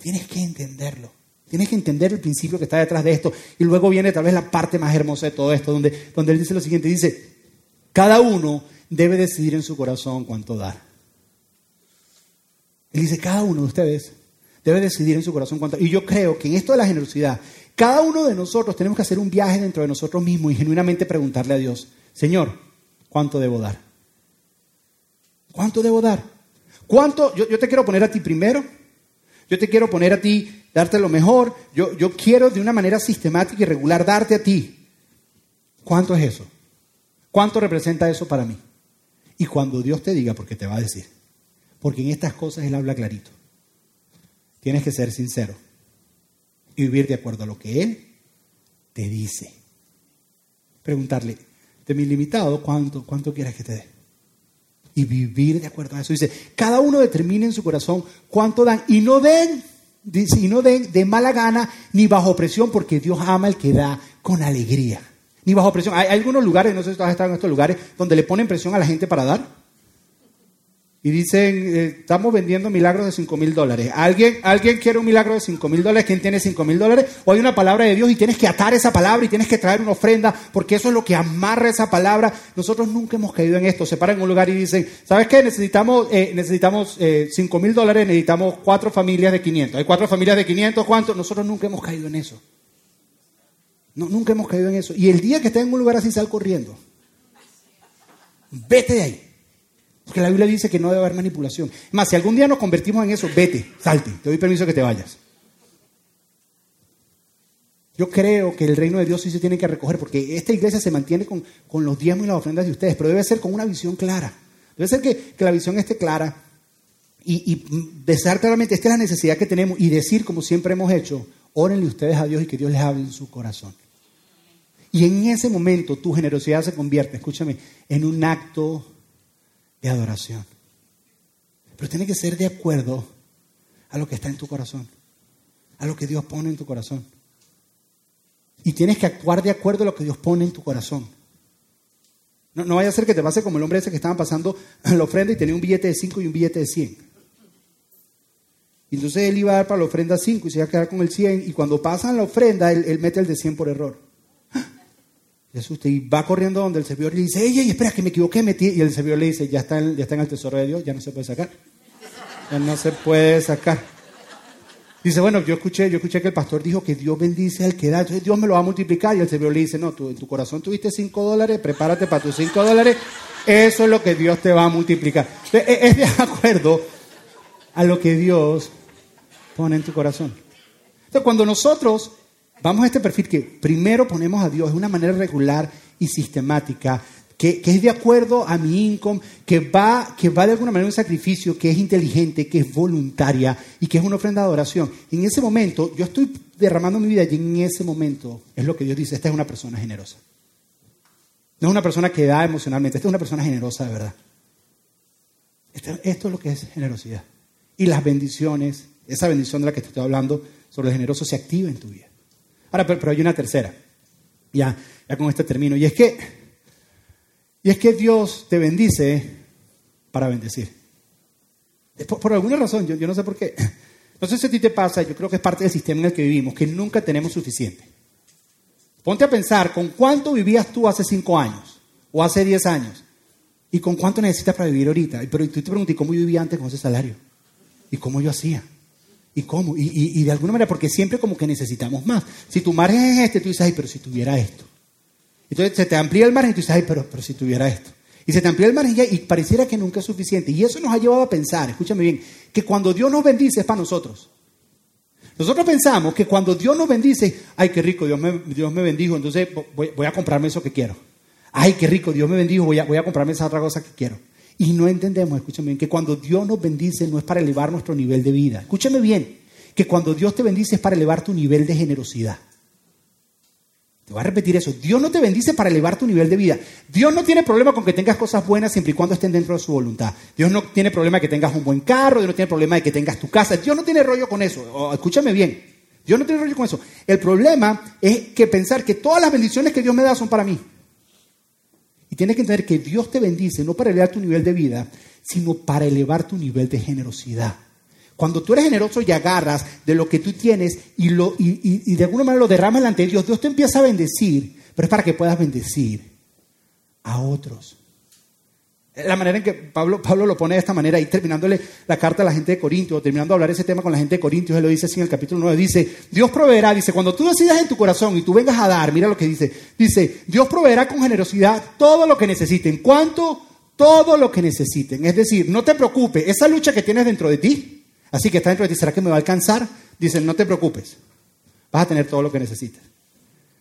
Tienes que entenderlo. Tienes que entender el principio que está detrás de esto. Y luego viene tal vez la parte más hermosa de todo esto, donde, donde él dice lo siguiente, dice, cada uno debe decidir en su corazón cuánto dar. Él dice, cada uno de ustedes debe decidir en su corazón cuánto. Y yo creo que en esto de la generosidad, cada uno de nosotros tenemos que hacer un viaje dentro de nosotros mismos y genuinamente preguntarle a Dios, Señor, ¿cuánto debo dar? ¿Cuánto debo dar? ¿Cuánto? Yo, te quiero poner a ti primero. Yo te quiero poner a ti, darte lo mejor. Yo, yo quiero de una manera sistemática y regular darte a ti. ¿Cuánto es eso? ¿Cuánto representa eso para mí? Y cuando Dios te diga, porque te va a decir, porque en estas cosas Él habla clarito, tienes que ser sincero y vivir de acuerdo a lo que Él te dice. Preguntarle, de mi limitado, ¿cuánto, cuánto quieres que te dé? Y vivir de acuerdo a eso. Dice, cada uno determine en su corazón cuánto dan y no den, y no den de mala gana ni bajo presión, porque Dios ama el que da con alegría ni bajo presión. Hay, algunos lugares, no sé si tú has estado en estos lugares, donde le ponen presión a la gente para dar. Y dicen, eh, estamos vendiendo milagros de 5 mil dólares. ¿Alguien, ¿Alguien quiere un milagro de 5 mil dólares? ¿Quién tiene 5 mil dólares? O hay una palabra de Dios y tienes que atar esa palabra y tienes que traer una ofrenda, porque eso es lo que amarra esa palabra. Nosotros nunca hemos caído en esto. Se paran en un lugar y dicen, ¿sabes qué? Necesitamos, eh, necesitamos eh, 5 mil dólares, necesitamos cuatro familias de 500. Hay cuatro familias de 500, ¿cuánto? Nosotros nunca hemos caído en eso. Nunca hemos caído en eso. Y el día que estés en un lugar así, sal corriendo. Vete de ahí. Porque la Biblia dice que no debe haber manipulación. Más, si algún día nos convertimos en eso, vete, salte. Te doy permiso que te vayas. Yo creo que el reino de Dios sí se tiene que recoger, porque esta iglesia se mantiene con, los diezmos y las ofrendas de ustedes, pero debe ser con una visión clara. Debe ser que, la visión esté clara y, y claramente, esta es la necesidad que tenemos y decir, como siempre hemos hecho, órenle ustedes a Dios y que Dios les hable en su corazón. Y en ese momento tu generosidad se convierte, escúchame, en un acto de adoración. Pero tiene que ser de acuerdo a lo que está en tu corazón, a lo que Dios pone en tu corazón. Y tienes que actuar de acuerdo a lo que Dios pone en tu corazón. No, vaya a ser que te pase como el hombre ese que estaba pasando la ofrenda y tenía un billete de 5 y un billete de 100. Y entonces él iba a dar para la ofrenda 5 y se iba a quedar con el 100. Y cuando pasan la ofrenda, él, él mete el de 100 por error y va corriendo donde el servidor le dice, ey, espera, que me equivoqué, metí. Y el servidor le dice, ya está, en, ya está en el tesoro de Dios, ya no se puede sacar. Ya no se puede sacar. Dice, bueno, yo escuché, yo escuché que el pastor dijo que Dios bendice al que da, entonces Dios me lo va a multiplicar. Y el servidor le dice, no, tú en tu corazón tuviste cinco dólares, prepárate para tus cinco dólares, eso es lo que Dios te va a multiplicar. E, es de acuerdo a lo que Dios pone en tu corazón. Entonces, cuando nosotros Vamos a este perfil que primero ponemos a Dios de una manera regular y sistemática, que, es de acuerdo a mi income, que va, que va de alguna manera un sacrificio, que es inteligente, que es voluntaria y que es una ofrenda de adoración. En ese momento, yo estoy derramando mi vida y en ese momento es lo que Dios dice, esta es una persona generosa. No es una persona que da emocionalmente, esta es una persona generosa de verdad. Esto, es lo que es generosidad. Y las bendiciones, esa bendición de la que te estoy hablando sobre el generoso se activa en tu vida. Ahora, pero, hay una tercera. Ya, ya con esto termino. Y es que, y es que Dios te bendice para bendecir. Por, por alguna razón, yo, yo no sé por qué. No sé si a ti te pasa, yo creo que es parte del sistema en el que vivimos, que nunca tenemos suficiente. Ponte a pensar, ¿con cuánto vivías tú hace cinco años? ¿O hace diez años? ¿Y con cuánto necesitas para vivir ahorita? Pero tú te preguntas, ¿y cómo yo vivía antes con ese salario? ¿Y cómo yo hacía? ¿Y cómo? Y, y- y de alguna manera, porque siempre como que necesitamos más. Si tu margen es este, tú dices, ay, pero si tuviera esto. Entonces se te amplía el margen y tú dices, ay, pero, pero si tuviera esto. Y se te amplía el margen y, pareciera que nunca es suficiente. Y eso nos ha llevado a pensar, escúchame bien, que cuando Dios nos bendice es para nosotros. Nosotros pensamos que cuando Dios nos bendice, ay, qué rico, Dios me, Dios me bendijo, entonces voy, voy a comprarme eso que quiero. Ay, qué rico, Dios me bendijo, voy a, voy a comprarme esa otra cosa que quiero. Y no entendemos, escúchame bien, que cuando Dios nos bendice no es para elevar nuestro nivel de vida. Escúchame bien, que cuando Dios te bendice es para elevar tu nivel de generosidad. Te voy a repetir eso. Dios no te bendice para elevar tu nivel de vida. Dios no tiene problema con que tengas cosas buenas siempre y cuando estén dentro de su voluntad. Dios no tiene problema que tengas un buen carro, Dios no tiene problema de que tengas tu casa. Dios no tiene rollo con eso. O, escúchame bien. Dios no tiene rollo con eso. El problema es que pensar que todas las bendiciones que Dios me da son para mí. Tienes que entender que Dios te bendice no para elevar tu nivel de vida, sino para elevar tu nivel de generosidad. Cuando tú eres generoso y agarras de lo que tú tienes y, lo, y- y de alguna manera lo derramas delante de Dios, Dios te empieza a bendecir, pero es para que puedas bendecir a otros. La manera en que Pablo, Pablo lo pone de esta manera, y terminándole la carta a la gente de Corintios, terminando de hablar ese tema con la gente de Corintios, él lo dice así en el capítulo 9, dice, Dios proveerá, dice, cuando tú decidas en tu corazón y tú vengas a dar, mira lo que dice, dice, Dios proveerá con generosidad todo lo que necesiten. ¿Cuánto? Todo lo que necesiten. Es decir, no te preocupes, esa lucha que tienes dentro de ti, así que está dentro de ti, ¿será que me va a alcanzar? Dice, no te preocupes, vas a tener todo lo que necesitas.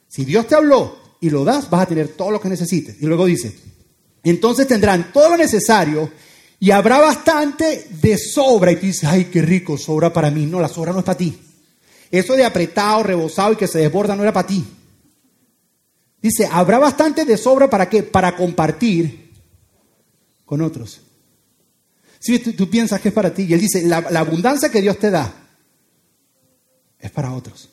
Si Dios te habló y lo das, vas a tener todo lo que necesites. Y luego dice, entonces tendrán todo lo necesario y habrá bastante de sobra. Y tú dices, ay, qué rico, sobra para mí. No, la sobra no es para ti. Eso de apretado, rebosado y que se desborda no era para ti. Dice, habrá bastante de sobra para qué? Para compartir con otros. Si tú, tú piensas que es para ti, y él dice, la abundancia que Dios te da es para otros.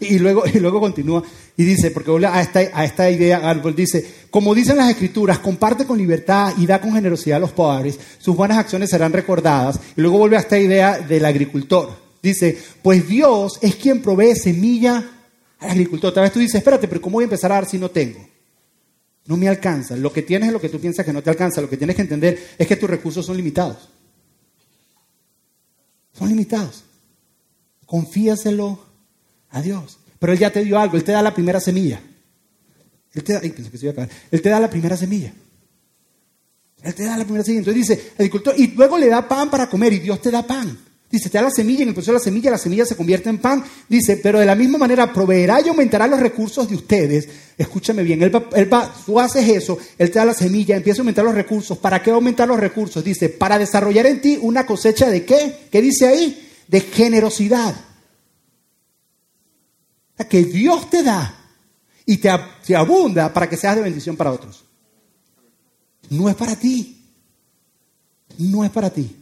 Y luego, y luego continúa y dice, porque vuelve a esta, a esta idea, Árbol dice, como dicen las escrituras, comparte con libertad y da con generosidad a los pobres, sus buenas acciones serán recordadas. Y luego vuelve a esta idea del agricultor. Dice, pues Dios es quien provee semilla al agricultor. Tal vez tú dices, espérate, pero ¿cómo voy a empezar a dar si no tengo? No me alcanza. Lo que tienes es lo que tú piensas que no te alcanza. Lo que tienes que entender es que tus recursos son limitados. Son limitados. Confíaselo a Dios. Pero Él ya te dio algo, Él te da la primera semilla. Él te da. Él te da la primera semilla. Él te da la primera semilla. Entonces dice, agricultor, y luego le da pan para comer y Dios te da pan. Dice, te da la semilla, en el proceso de la semilla, la semilla se convierte en pan. Dice, pero de la misma manera proveerá y aumentará los recursos de ustedes. Escúchame bien, él va, él va, tú haces eso, Él te da la semilla, empieza a aumentar los recursos. ¿Para qué aumentar los recursos? Dice, para desarrollar en ti una cosecha de qué? ¿Qué dice ahí? De generosidad. Que Dios te da y te, ab- te abunda para que seas de bendición para otros. No es para ti. No es para ti.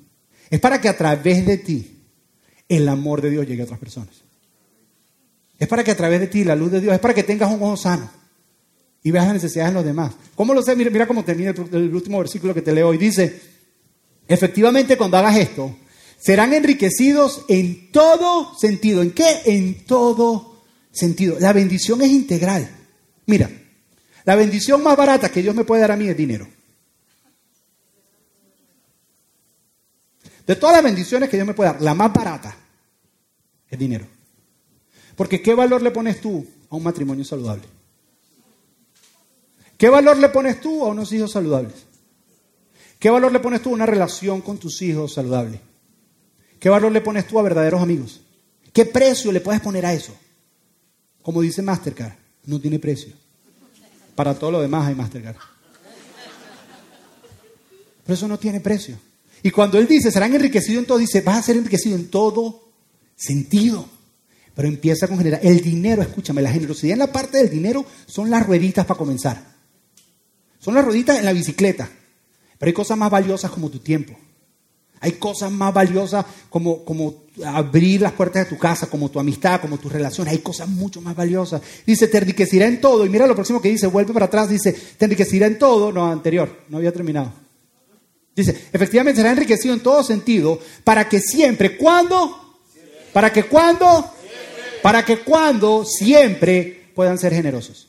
Es para que a través de ti el amor de Dios llegue a otras personas. Es para que a través de ti la luz de Dios, es para que tengas un ojo sano y veas las necesidades de los demás. ¿Cómo lo sé? Mira, cómo termina el, el último versículo que te leo hoy. Dice, efectivamente cuando hagas esto, serán enriquecidos en todo sentido. ¿En qué? En todo sentido. La bendición es integral. Mira, la bendición más barata que Dios me puede dar a mí es dinero. De todas las bendiciones que Dios me puede dar, la más barata es dinero. Porque ¿qué valor le pones tú a un matrimonio saludable? ¿Qué valor le pones tú a unos hijos saludables? ¿Qué valor le pones tú a una relación con tus hijos saludable? ¿Qué valor le pones tú a verdaderos amigos? ¿Qué precio le puedes poner a eso? Como dice Mastercard, no tiene precio. Para todo lo demás hay Mastercard. Pero eso no tiene precio. Y cuando él dice, serán enriquecidos en todo, dice, vas a ser enriquecido en todo sentido. Pero empieza con generar. El dinero, escúchame, la generosidad en la parte del dinero son las rueditas para comenzar. Son las rueditas en la bicicleta. Pero hay cosas más valiosas como tu tiempo. Hay cosas más valiosas como, como abrir las puertas de tu casa, como tu amistad, como tus relaciones. Hay cosas mucho más valiosas. Dice, te enriquecerá en todo. Y mira lo próximo que dice, vuelve para atrás, dice, te enriquecerá en todo. No, anterior, no había terminado. Dice, efectivamente será enriquecido en todo sentido para que siempre, ¿cuándo? Para que cuando, para que cuando siempre puedan ser generosos.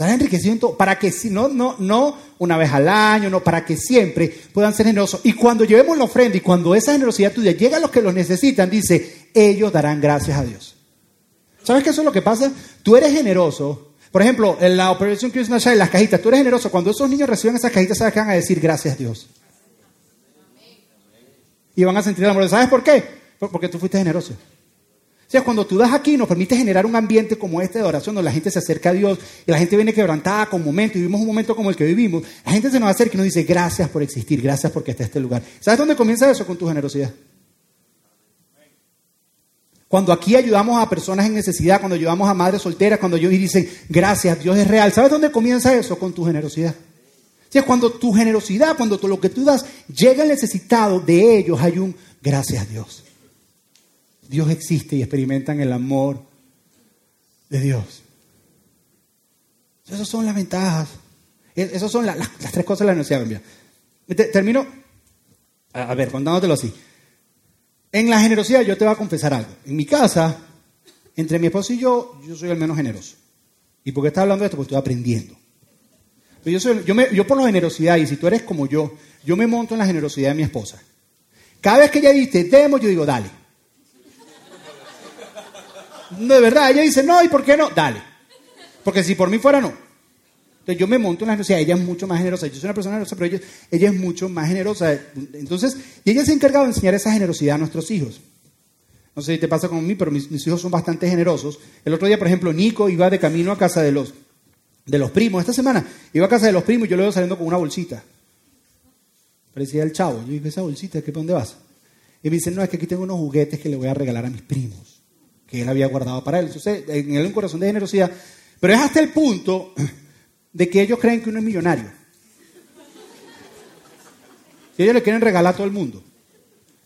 Será enriquecido en todo, para que si no, no, no una vez al año, no, para que siempre puedan ser generosos. Y cuando llevemos la ofrenda y cuando esa generosidad tuya llega a los que lo necesitan, dice, ellos darán gracias a Dios. ¿Sabes qué es lo que pasa? Tú eres generoso por ejemplo, en la Operación Christmas Child, las cajitas, tú eres generoso. Cuando esos niños reciben esas cajitas, ¿sabes que van a decir? Gracias Dios. Y van a sentir el amor. ¿Sabes por qué? Porque tú fuiste generoso. O sea, cuando tú das aquí, nos permite generar un ambiente como este de oración, donde la gente se acerca a Dios y la gente viene quebrantada con momentos, y vivimos un momento como el que vivimos. La gente se nos acerca y nos dice, gracias por existir, gracias porque está este lugar. ¿Sabes dónde comienza eso? Con tu generosidad. Cuando aquí ayudamos a personas en necesidad, cuando ayudamos a madres solteras, cuando ellos dicen, gracias, Dios es real. ¿Sabes dónde comienza eso? Con tu generosidad. es cuando tu generosidad, cuando lo que tú das llega al necesitado, de ellos hay un gracias a Dios. Dios existe y experimentan el amor de Dios. Esas son las ventajas. Esas son las, tres cosas de la universidad. Termino, a ver, contándotelo así. En la generosidad yo te voy a confesar algo. En mi casa, entre mi esposo y yo, yo soy el menos generoso. ¿Y por qué estás hablando de esto? Porque estoy aprendiendo. yo, soy, yo, me, yo por la generosidad, y si tú eres como yo, yo me monto en la generosidad de mi esposa. Cada vez que ella dice, demos, yo digo, dale. No, de verdad, ella dice, no, ¿y por qué no? Dale. Porque si por mí fuera, no. Entonces yo me monto en la generosidad, ella es mucho más generosa. Yo soy una persona generosa, pero ella, es mucho más generosa. Entonces, y ella se ha encargado de enseñar esa generosidad a nuestros hijos. No sé si te pasa con mí, pero mis, hijos son bastante generosos. El otro día, por ejemplo, Nico iba de camino a casa de los, de los primos. Esta semana iba a casa de los primos y yo lo veo saliendo con una bolsita. Parecía el chavo. Yo dije, esa bolsita, ¿qué, ¿dónde vas? Y me dice, no, es que aquí tengo unos juguetes que le voy a regalar a mis primos, que él había guardado para él. Entonces, en él un corazón de generosidad. Pero es hasta el punto de que ellos creen que uno es millonario. Y ellos le quieren regalar a todo el mundo.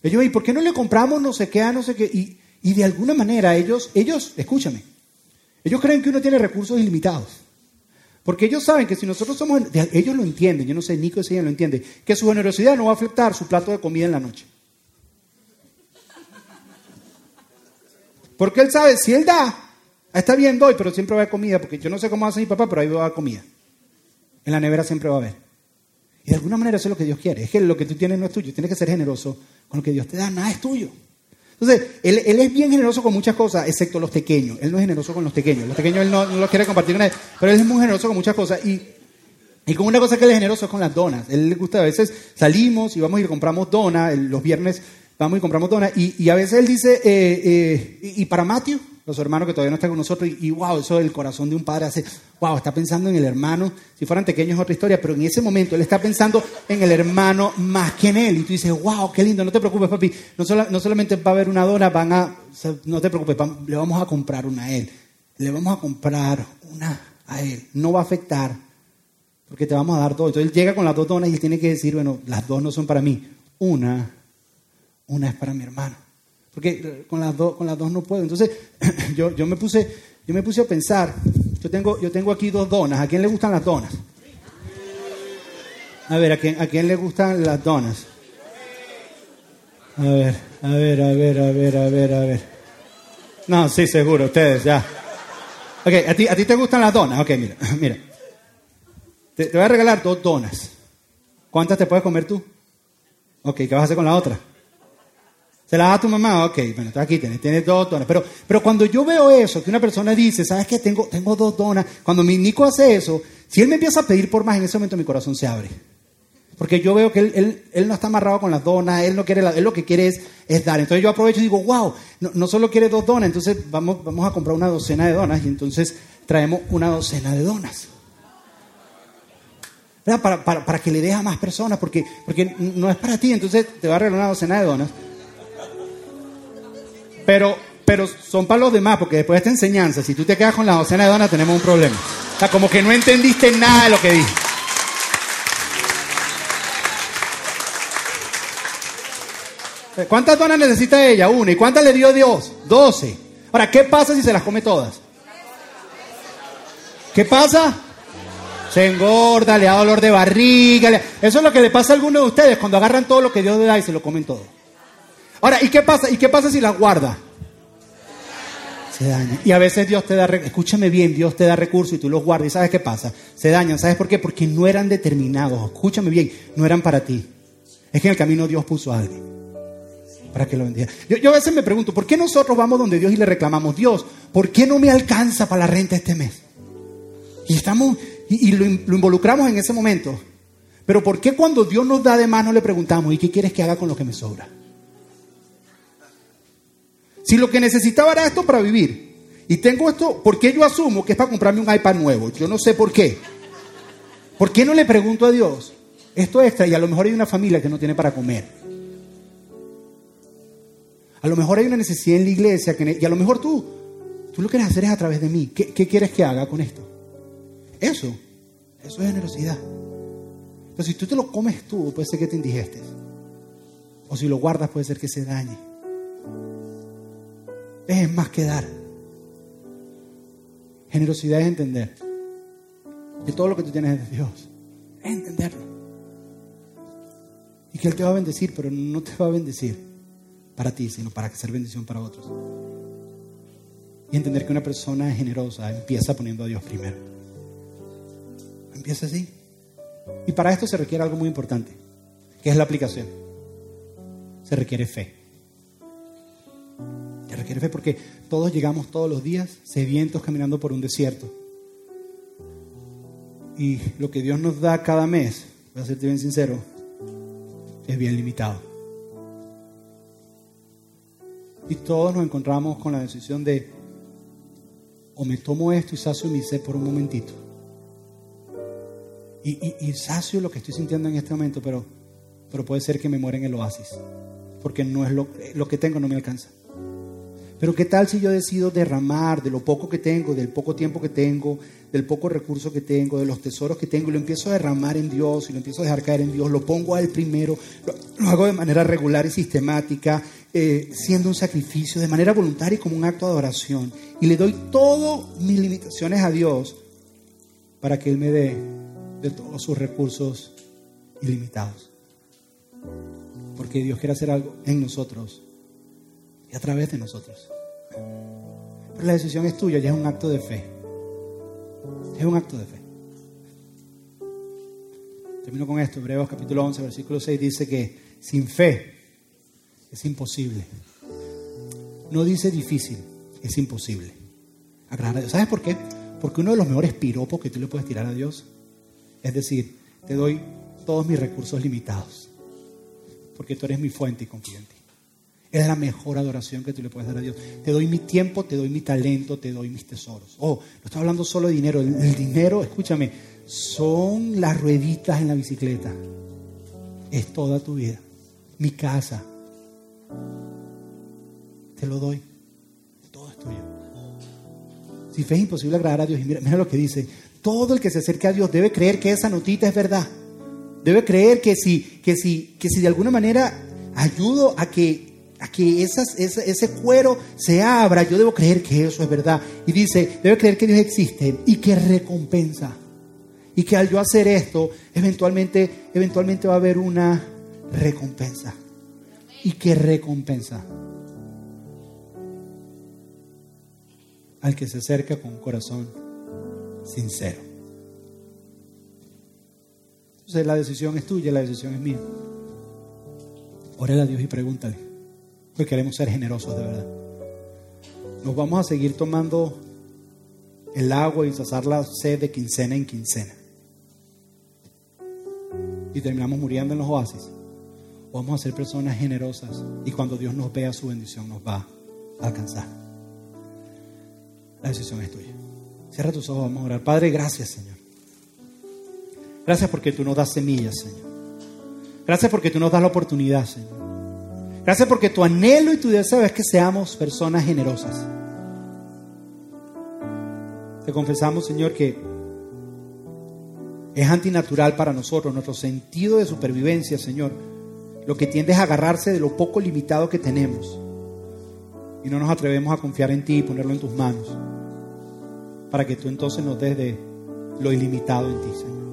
Ellos, ¿y por qué no le compramos no sé qué, no sé qué? Y, de alguna manera ellos, ellos, escúchame, ellos creen que uno tiene recursos ilimitados. Porque ellos saben que si nosotros somos, ellos lo entienden, yo no sé, Nico si ella lo entiende, que su generosidad no va a afectar su plato de comida en la noche. Porque él sabe, si él da, está bien doy, pero siempre va a haber comida, porque yo no sé cómo hace mi papá, pero ahí va a haber comida. En la nevera siempre va a haber. Y de alguna manera eso es lo que Dios quiere. Es que lo que tú tienes no es tuyo. Tienes que ser generoso con lo que Dios te da. Nada es tuyo. Entonces, él, es bien generoso con muchas cosas, excepto los pequeños. Él no es generoso con los pequeños. Los pequeños él no, los quiere compartir con nadie. Pero él es muy generoso con muchas cosas. Y, y con una cosa que él es generoso es con las donas. Él le gusta, a veces salimos y vamos y compramos donas. Los viernes vamos y compramos donas. Y, a veces él dice, eh, eh, ¿y para Matthew? los hermanos que todavía no están con nosotros, y, wow, eso el corazón de un padre hace, wow, está pensando en el hermano, si fueran pequeños es otra historia, pero en ese momento él está pensando en el hermano más que en él, y tú dices, wow, qué lindo, no te preocupes, papi, no, no solamente va a haber una dona, van a, no te preocupes, le vamos a comprar una a él, le vamos a comprar una a él, no va a afectar, porque te vamos a dar todo. Entonces él llega con las dos donas y él tiene que decir, bueno, las dos no son para mí, una, una es para mi hermano porque con las, dos, con las dos no puedo. Entonces, yo, yo, me puse, yo me puse a pensar, yo tengo, yo tengo aquí dos donas, ¿a quién le gustan las donas? A ver, ¿a quién, ¿a quién le gustan las donas? A ver, a ver, a ver, a ver, a ver, a ver. No, sí, seguro, ustedes, ya. Ok, ¿a ti, a ti te gustan las donas? Ok, mira, mira. Te, te voy a regalar dos donas. ¿Cuántas te puedes comer tú? Ok, ¿qué vas a hacer con la otra? ¿Se la da a tu mamá? Ok, bueno, aquí tienes, dos donas. Pero, pero cuando yo veo eso, que una persona dice, ¿sabes qué? Tengo, tengo dos donas. Cuando mi Nico hace eso, si él me empieza a pedir por más, en ese momento mi corazón se abre. Porque yo veo que él, él, no está amarrado con las donas, él, no quiere él lo que quiere es, es, dar. Entonces yo aprovecho y digo, wow, no, no, solo quiere dos donas, entonces vamos, vamos a comprar una docena de donas y entonces traemos una docena de donas. Para, para, para, que le deje a más personas, porque, porque no es para ti, entonces te va a regalar una docena de donas. Pero, pero son para los demás, porque después de esta enseñanza, si tú te quedas con la docena de donas, tenemos un problema. O sea, como que no entendiste nada de lo que dije. ¿Cuántas donas necesita ella? Una. ¿Y cuántas le dio Dios? Doce. Ahora, ¿qué pasa si se las come todas? ¿Qué pasa? Se engorda, le da dolor de barriga. Eso es lo que le pasa a algunos de ustedes cuando agarran todo lo que Dios le da y se lo comen todo. Ahora, ¿y qué pasa? ¿Y qué pasa si las guarda? Se dañan. Y a veces Dios te da, escúchame bien, Dios te da recursos y tú los guardas. ¿Y sabes qué pasa? Se dañan. ¿Sabes por qué? Porque no eran determinados. Escúchame bien, no eran para ti. Es que en el camino Dios puso a alguien para que lo bendiga. Yo, a veces me pregunto, ¿por qué nosotros vamos donde Dios y le reclamamos, Dios, ¿por qué no me alcanza para la renta este mes? Y estamos, y, y lo, lo involucramos en ese momento. Pero ¿por qué cuando Dios nos da de más no le preguntamos, ¿y qué quieres que haga con lo que me sobra? Si lo que necesitaba era esto para vivir, y tengo esto, ¿por qué yo asumo que es para comprarme un iPad nuevo? Yo no sé por qué. ¿Por qué no le pregunto a Dios esto extra? Y a lo mejor hay una familia que no tiene para comer. A lo mejor hay una necesidad en la iglesia que y a lo mejor tú, tú lo quieres hacer es a través de mí. ¿Qué, qué quieres que haga con esto? Eso, eso es generosidad. Pero si tú te lo comes tú, puede ser que te indigestes. O si lo guardas, puede ser que se dañe. Es más que dar. Generosidad es entender que todo lo que tú tienes es de Dios. Es entenderlo. Y que Él te va a bendecir, pero no te va a bendecir para ti, sino para ser bendición para otros. Y entender que una persona generosa empieza poniendo a Dios primero. Empieza así. Y para esto se requiere algo muy importante, que es la aplicación. Se requiere fe. Requiere fe porque todos llegamos todos los días sedientos caminando por un desierto. Y lo que Dios nos da cada mes, voy a serte bien sincero, es bien limitado. Y todos nos encontramos con la decisión de o me tomo esto y sacio mi sed por un momentito. Y, y, y sacio lo que estoy sintiendo en este momento, pero, pero puede ser que me muera en el oasis, porque no es lo, lo que tengo no me alcanza. Pero qué tal si yo decido derramar de lo poco que tengo, del poco tiempo que tengo, del poco recurso que tengo, de los tesoros que tengo, y lo empiezo a derramar en Dios, y lo empiezo a dejar caer en Dios, lo pongo a Él primero, lo, hago de manera regular y sistemática, eh, siendo un sacrificio, de manera voluntaria y como un acto de adoración, y le doy todas mis limitaciones a Dios para que Él me dé de todos sus recursos ilimitados. Porque Dios quiere hacer algo en nosotros y a través de nosotros. Pero la decisión es tuya, ya es un acto de fe. Es un acto de fe. Termino con esto, Hebreos capítulo 11, versículo 6 dice que sin fe es imposible. No dice difícil, es imposible. Agradar a Dios. ¿Sabes por qué? Porque uno de los mejores piropos que tú le puedes tirar a Dios es decir, te doy todos mis recursos limitados, porque tú eres mi fuente y confío en ti. Es la mejor adoración que tú le puedes dar a Dios. Te doy mi tiempo, te doy mi talento, te doy mis tesoros. Oh, no estoy hablando solo de dinero. El, dinero, escúchame, son las rueditas en la bicicleta. Es toda tu vida. Mi casa. Te lo doy. Todo es tuyo. Si es imposible agradar a Dios, y mira, mira lo que dice. Todo el que se acerque a Dios debe creer que esa notita es verdad. Debe creer que si, que si, que si de alguna manera ayudo a que, a que ese, cuero se abra, yo debo creer que eso es verdad. Y dice, debe creer que Dios existe y que recompensa. Y que al yo hacer esto, eventualmente, eventualmente va a haber una recompensa. Y que recompensa al que se acerca con un corazón sincero. Entonces la decisión es tuya, la decisión es mía. Órale a Dios y pregúntale. Porque queremos ser generosos de verdad. Nos vamos a seguir tomando el agua y saciar la sed de quincena en quincena. Y terminamos muriendo en los oasis. Vamos a ser personas generosas y cuando Dios nos vea su bendición nos va a alcanzar. La decisión es tuya. Cierra tus ojos, vamos a orar. Padre, gracias, Señor. Gracias porque tú nos das semillas, Señor. Gracias porque tú nos das la oportunidad, Señor. Gracias porque tu anhelo y tu deseo es que seamos personas generosas. Te confesamos, Señor, que es antinatural para nosotros, nuestro sentido de supervivencia, Señor. Lo que tiende es agarrarse de lo poco limitado que tenemos. Y no nos atrevemos a confiar en ti y ponerlo en tus manos. Para que tú entonces nos des de lo ilimitado en ti, Señor.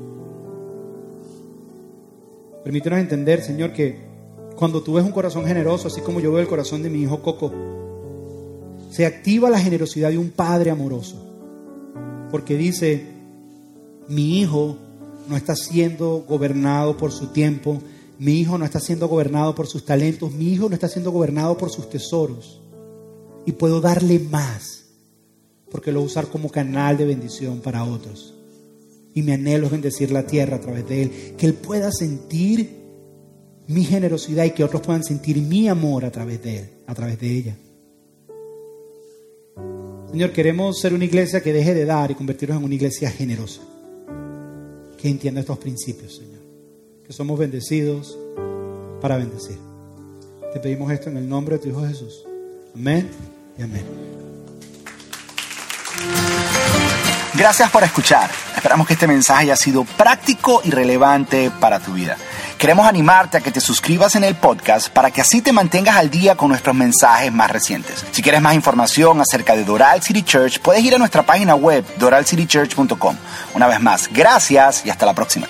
Permítenos entender, Señor, que cuando tú ves un corazón generoso, así como yo veo el corazón de mi hijo Coco, se activa la generosidad de un padre amoroso. Porque dice, mi hijo no está siendo gobernado por su tiempo, mi hijo no está siendo gobernado por sus talentos, mi hijo no está siendo gobernado por sus tesoros. Y puedo darle más, porque lo voy a usar como canal de bendición para otros. Y mi anhelo es bendecir la tierra a través de él, que él pueda sentir mi generosidad y que otros puedan sentir mi amor a través de él, a través de ella. Señor, queremos ser una iglesia que deje de dar y convertirnos en una iglesia generosa, que entienda estos principios, Señor, que somos bendecidos para bendecir. Te pedimos esto en el nombre de tu Hijo Jesús. Amén y amén. Gracias por escuchar. Esperamos que este mensaje haya sido práctico y relevante para tu vida. Queremos animarte a que te suscribas en el podcast para que así te mantengas al día con nuestros mensajes más recientes. Si quieres más información acerca de Doral City Church, puedes ir a nuestra página web doralcitychurch.com. Una vez más, gracias y hasta la próxima.